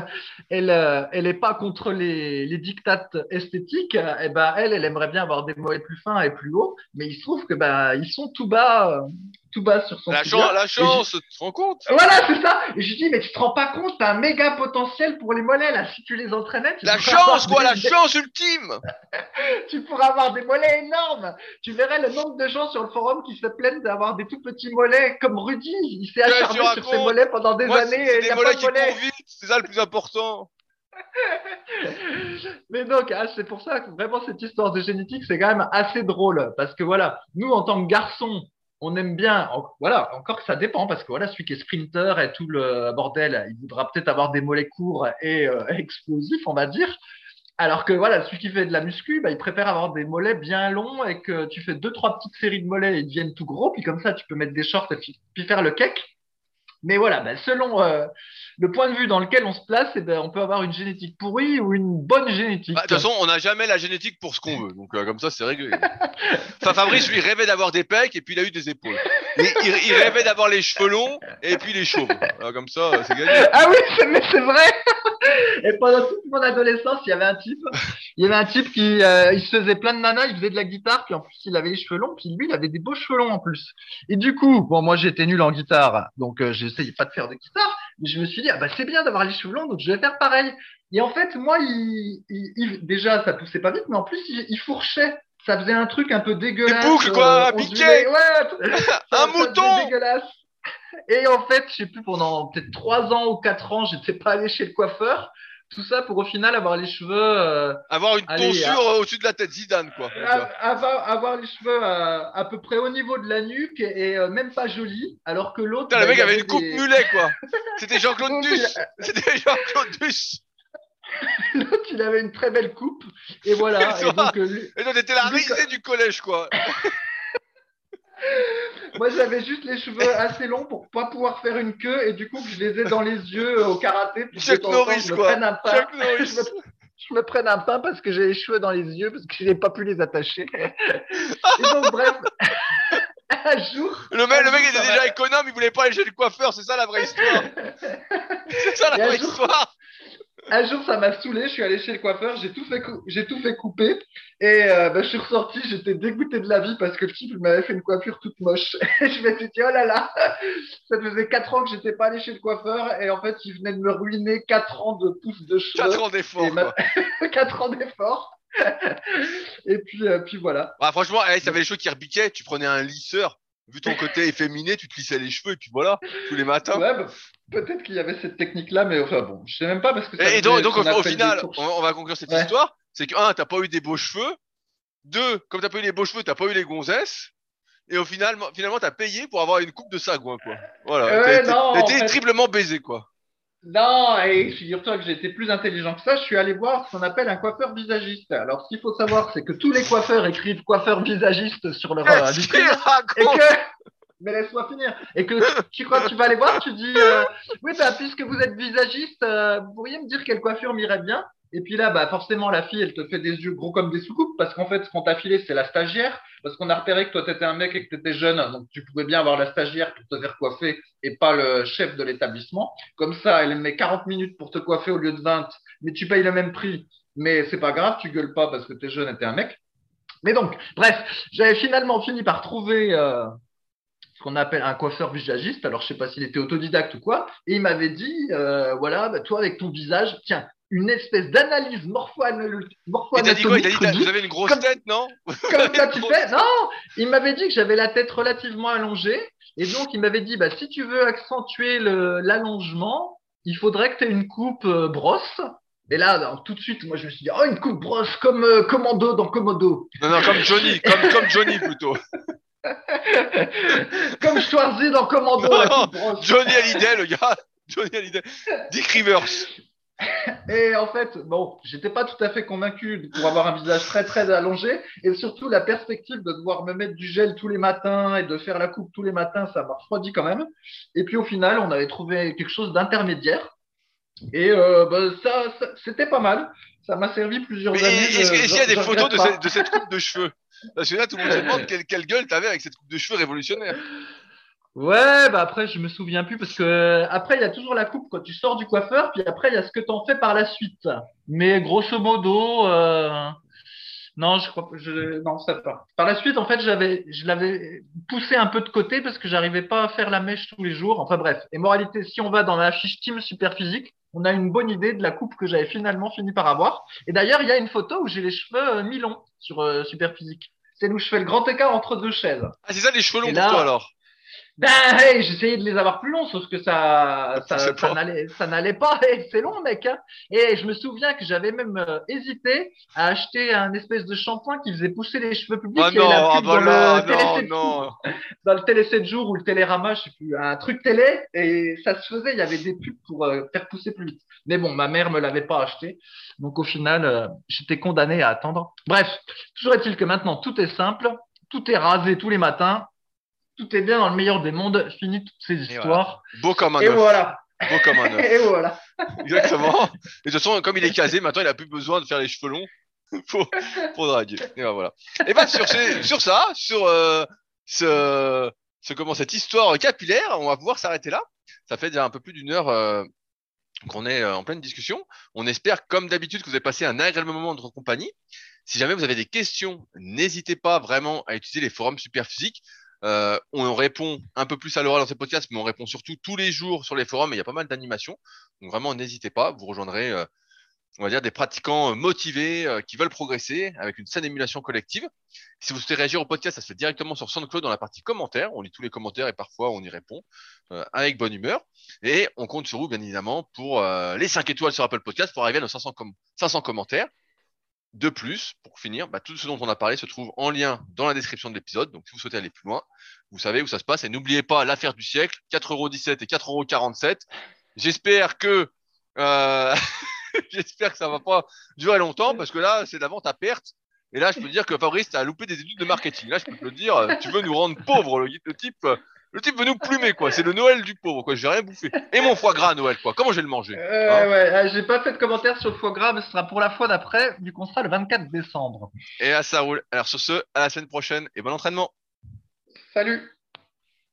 elle, elle est pas contre les, les dictates esthétiques, eh ben elle, elle aimerait bien avoir des mollets plus fins et plus hauts, mais il se trouve que ben ils sont tout bas, tout bas sur son La, chance, la chance, tu te rends compte? Voilà, c'est ça. Et je dis, mais tu te rends pas compte, t'as un méga potentiel pour les mollets, là, si tu les entraînais. la chance, quoi, la chance ultime Tu pourras avoir des mollets énormes. Tu verrais le nombre de gens sur le forum qui se plaignent d'avoir des tout petits mollets, comme Rudy. Il s'est acharné sur ses mollets pendant des années. C'est des mollets qui courent vite, c'est ça le plus important. Mais donc, ah, c'est pour ça que vraiment cette histoire de génétique, c'est quand même assez drôle. Parce que voilà, nous, en tant que garçons, on aime bien, voilà, encore que ça dépend, parce que voilà, celui qui est sprinter et tout le bordel, il voudra peut-être avoir des mollets courts et euh, explosifs, on va dire. Alors que voilà, celui qui fait de la muscu, bah, il préfère avoir des mollets bien longs et que tu fais deux, trois petites séries de mollets et ils deviennent tout gros, puis comme ça, tu peux mettre des shorts et puis faire le cake. Mais voilà, bah, selon euh, le point de vue dans lequel on se place, eh ben, on peut avoir une génétique pourrie ou une bonne génétique. Bah, de toute façon, on n'a jamais la génétique pour ce qu'on veut. Donc, euh, comme ça, c'est réglé. enfin, Fabrice, lui, rêvait d'avoir des pecs et puis il a eu des épaules. il, rêvait d'avoir les cheveux longs et puis les chauves. comme ça, c'est gagné. Ah oui, mais c'est vrai. Et pendant toute mon adolescence, il y avait un type, il y avait un type qui, euh, il se faisait plein de nanas, il faisait de la guitare, puis en plus, il avait les cheveux longs, puis lui, il avait des beaux cheveux longs en plus. Et du coup, bon, moi, j'étais nul en guitare, donc j'ai j'essayais pas de faire de guitare, je me suis dit, ah bah c'est bien d'avoir les cheveux longs, donc je vais faire pareil. Et en fait, moi, il, déjà, ça poussait pas vite, mais en plus, il, fourchait. Ça faisait un truc un peu dégueulasse. Des boucles, quoi, euh, piqué Ouais, Un mouton dégueulasse. Et en fait, je sais plus, pendant peut-être trois ans ou quatre ans, j'étais pas allé chez le coiffeur. Tout ça pour au final avoir les cheveux. Euh, avoir une tonsure au-dessus de la tête Zidane, quoi. Avoir, avoir les cheveux à, à, peu près au niveau de la nuque et, euh, même pas joli, alors que l'autre. Le bah, mec avait, une coupe mulet, quoi. C'était Jean-Claude Duss. C'était Jean-Claude Duss. L'autre, il avait une très belle coupe. Et voilà. et, donc, euh, et donc, était la risée du collège, quoi. Moi, j'avais juste les cheveux assez longs pour pas pouvoir faire une queue et du coup, je les ai dans les yeux au karaté. Chuck Norris, quoi. Un pain. Je, me, prenne un pain parce que j'ai les cheveux dans les yeux parce que je n'ai pas pu les attacher. et donc, bref. un jour. Le mec, le mec était déjà économe, il voulait pas aller chez le coiffeur, c'est ça la vraie histoire. c'est ça la vraie histoire un jour, ça m'a saoulé. Je suis allé chez le coiffeur, j'ai tout fait, j'ai tout fait couper. Et euh, bah, je suis ressorti, j'étais dégoûté de la vie parce que le type m'avait fait une coiffure toute moche. Et je me suis dit, oh là là, ça faisait 4 ans que j'étais pas allé chez le coiffeur. Et en fait, il venait de me ruiner 4 ans de pouces de cheveux. 4 ans d'effort. 4 ans d'effort. et puis, euh, puis voilà. Bah, franchement, ça avait les cheveux qui rebiquaient. Tu prenais un lisseur. Vu ton côté efféminé, tu te lissais les cheveux et puis voilà, tous les matins. Ouais, bah, Peut-être qu'il y avait cette technique-là, mais enfin bon, je sais même pas parce que. et donc, au, final, on, va conclure cette histoire. C'est que un, t'as pas eu des beaux cheveux. Deux, comme t'as pas eu les beaux cheveux, t'as pas eu les gonzesses. et au final, finalement, t'as payé pour avoir une coupe de sagouin, quoi. Voilà. Ouais, T'as- été fait- triplement baisé, quoi. Non, et figure-toi que été plus intelligent que ça. Je suis allé voir ce qu'on appelle un coiffeur visagiste. Alors, ce qu'il faut savoir, c'est que tous les coiffeurs écrivent coiffeur visagiste sur leur euh, Qu'est-ce vitrine. Et que, mais laisse-moi finir. Et que tu crois que tu vas aller voir, tu dis, euh, oui, bah, puisque vous êtes visagiste, euh, vous pourriez me dire quelle coiffure m'irait bien. Et puis là, bah, forcément, la fille, elle te fait des yeux gros comme des soucoupes parce qu'en fait, ce qu'on t'a filé, c'est la stagiaire. Parce qu'on a repéré que toi, t'étais un mec et que t'étais jeune. Donc, tu pouvais bien avoir la stagiaire pour te faire coiffer et pas le chef de l'établissement. Comme ça, elle met 40 minutes pour te coiffer au lieu de 20, mais tu payes le même prix. Mais c'est pas grave, tu gueules pas parce que t'es jeune et t'es un mec. Mais donc, bref, j'avais finalement fini par trouver euh, qu'on appelle un coiffeur visagiste. Alors, je sais pas s'il était autodidacte ou quoi. Et il m'avait dit, euh, voilà, bah, toi avec ton visage, tiens, une espèce d'analyse morpho-anal- Il dit quoi? Il morpho-anatomique vous avez une grosse Comme- tête, non? comme ça tu fais Non, il m'avait dit que j'avais la tête relativement allongée. Et donc, il m'avait dit, bah, si tu veux accentuer l'allongement, il faudrait que tu aies une coupe euh, brosse. Et là, alors, tout de suite, moi, je me suis dit, oh, une coupe brosse comme euh, Commando dans Komodo. Non, non, comme Johnny, comme, comme Johnny plutôt. comme Schwarzy dans Commando. Johnny Hallyday, le gars. Johnny Hallyday. Dick Rivers. Et en fait, bon, j'étais pas tout à fait convaincu pour avoir un visage très très allongé et surtout la perspective de devoir me mettre du gel tous les matins et de faire la coupe tous les matins, ça m'a refroidi quand même. Et puis au final, on avait trouvé quelque chose d'intermédiaire et euh, bah, ça, ça- c'était pas mal. Ça m'a servi plusieurs Mais années. est-ce qu'il y a des photos de cette coupe de cheveux? Parce que là, tout le monde se demande quelle, quelle gueule t'avais avec cette coupe de cheveux révolutionnaire. Ouais, bah après, je me souviens plus parce que après, il y a toujours la coupe quand tu sors du coiffeur, puis après, il y a ce que t'en fais par la suite. Mais grosso modo, euh, non, je crois, je, non, ça pas. Par la suite, en fait, j'avais, je l'avais poussé un peu de côté parce que j'arrivais pas à faire la mèche tous les jours. Enfin bref. Et moralité, si on va dans la fiche Team Super Physique, on a une bonne idée de la coupe que j'avais finalement fini par avoir. Et d'ailleurs, il y a une photo où j'ai les cheveux euh, mi-longs sur euh, Super Physique. C'est où je fais le grand écart entre deux chaises. Ah, c'est ça les cheveux longs pour toi alors Ben, hey, j'essayais de les avoir plus longs, sauf que ça, ça, C'est ça n'allait, ça n'allait pas. Hey, c'est long, mec. Hein. Et je me souviens que j'avais même euh, hésité à acheter un espèce de shampoing qui faisait pousser les cheveux publics. Ah non, ah bah dans, là, le télé non, 7 non. dans le télé 7 jours ou le télérama, je sais plus, un truc télé, et ça se faisait. Il y avait des pubs pour euh, faire pousser plus vite. Mais bon, ma mère me l'avait pas acheté, donc au final, euh, j'étais condamné à attendre. Bref, toujours est-il que maintenant tout est simple, tout est rasé tous les matins, tout est bien dans le meilleur des mondes, fini toutes ces histoires. Beau comme un Et voilà. Beau comme un œuf. Et voilà. Exactement. Et de toute façon, comme il est casé, maintenant il a plus besoin de faire les cheveux longs pour, pour draguer. Et ben voilà. Et ben sur, ces- sur ça, sur euh, ce, ce comment cette histoire capillaire, on va pouvoir s'arrêter là. Ça fait déjà un peu plus d'une heure euh, qu'on est euh, en pleine discussion. On espère, comme d'habitude, que vous avez passé un agréable moment en notre compagnie. Si jamais vous avez des questions, n'hésitez pas vraiment à utiliser les forums Superphysique. Euh, on répond un peu plus à l'oral dans ces podcasts, mais on répond surtout tous les jours sur les forums et il y a pas mal d'animations. Donc vraiment, n'hésitez pas, vous rejoindrez, euh, on va dire, des pratiquants euh, motivés qui veulent progresser avec une saine émulation collective. Si vous souhaitez réagir au podcast, ça se fait directement sur SoundCloud dans la partie commentaires. On lit tous les commentaires et parfois on y répond avec bonne humeur. Et on compte sur vous, bien évidemment, pour les 5 étoiles sur Apple Podcast pour arriver à nos 500, com- 500 commentaires. De plus, pour finir, bah, tout ce dont on a parlé se trouve en lien dans la description de l'épisode. Donc, si vous souhaitez aller plus loin, vous savez où ça se passe. Et n'oubliez pas l'affaire du siècle, 4,17€ et 4,47€. J'espère que euh, j'espère que ça va pas durer longtemps parce que là, c'est la vente à perte. Et là, je peux dire que Fabrice, t'as loupé des études de marketing. Là, je peux te le dire, tu veux nous rendre pauvres. Le, le type, le type veut nous plumer, quoi. C'est le Noël du pauvre, quoi. J'ai rien bouffé. Et mon foie gras à Noël, quoi. Comment je vais le manger Euh, Hein ouais, euh, j'ai pas fait de commentaire sur le foie gras, mais ce sera pour la fois d'après, vu qu'on sera le 24 décembre. Et là, ça roule. Alors, sur ce, à la semaine prochaine et bon entraînement. Salut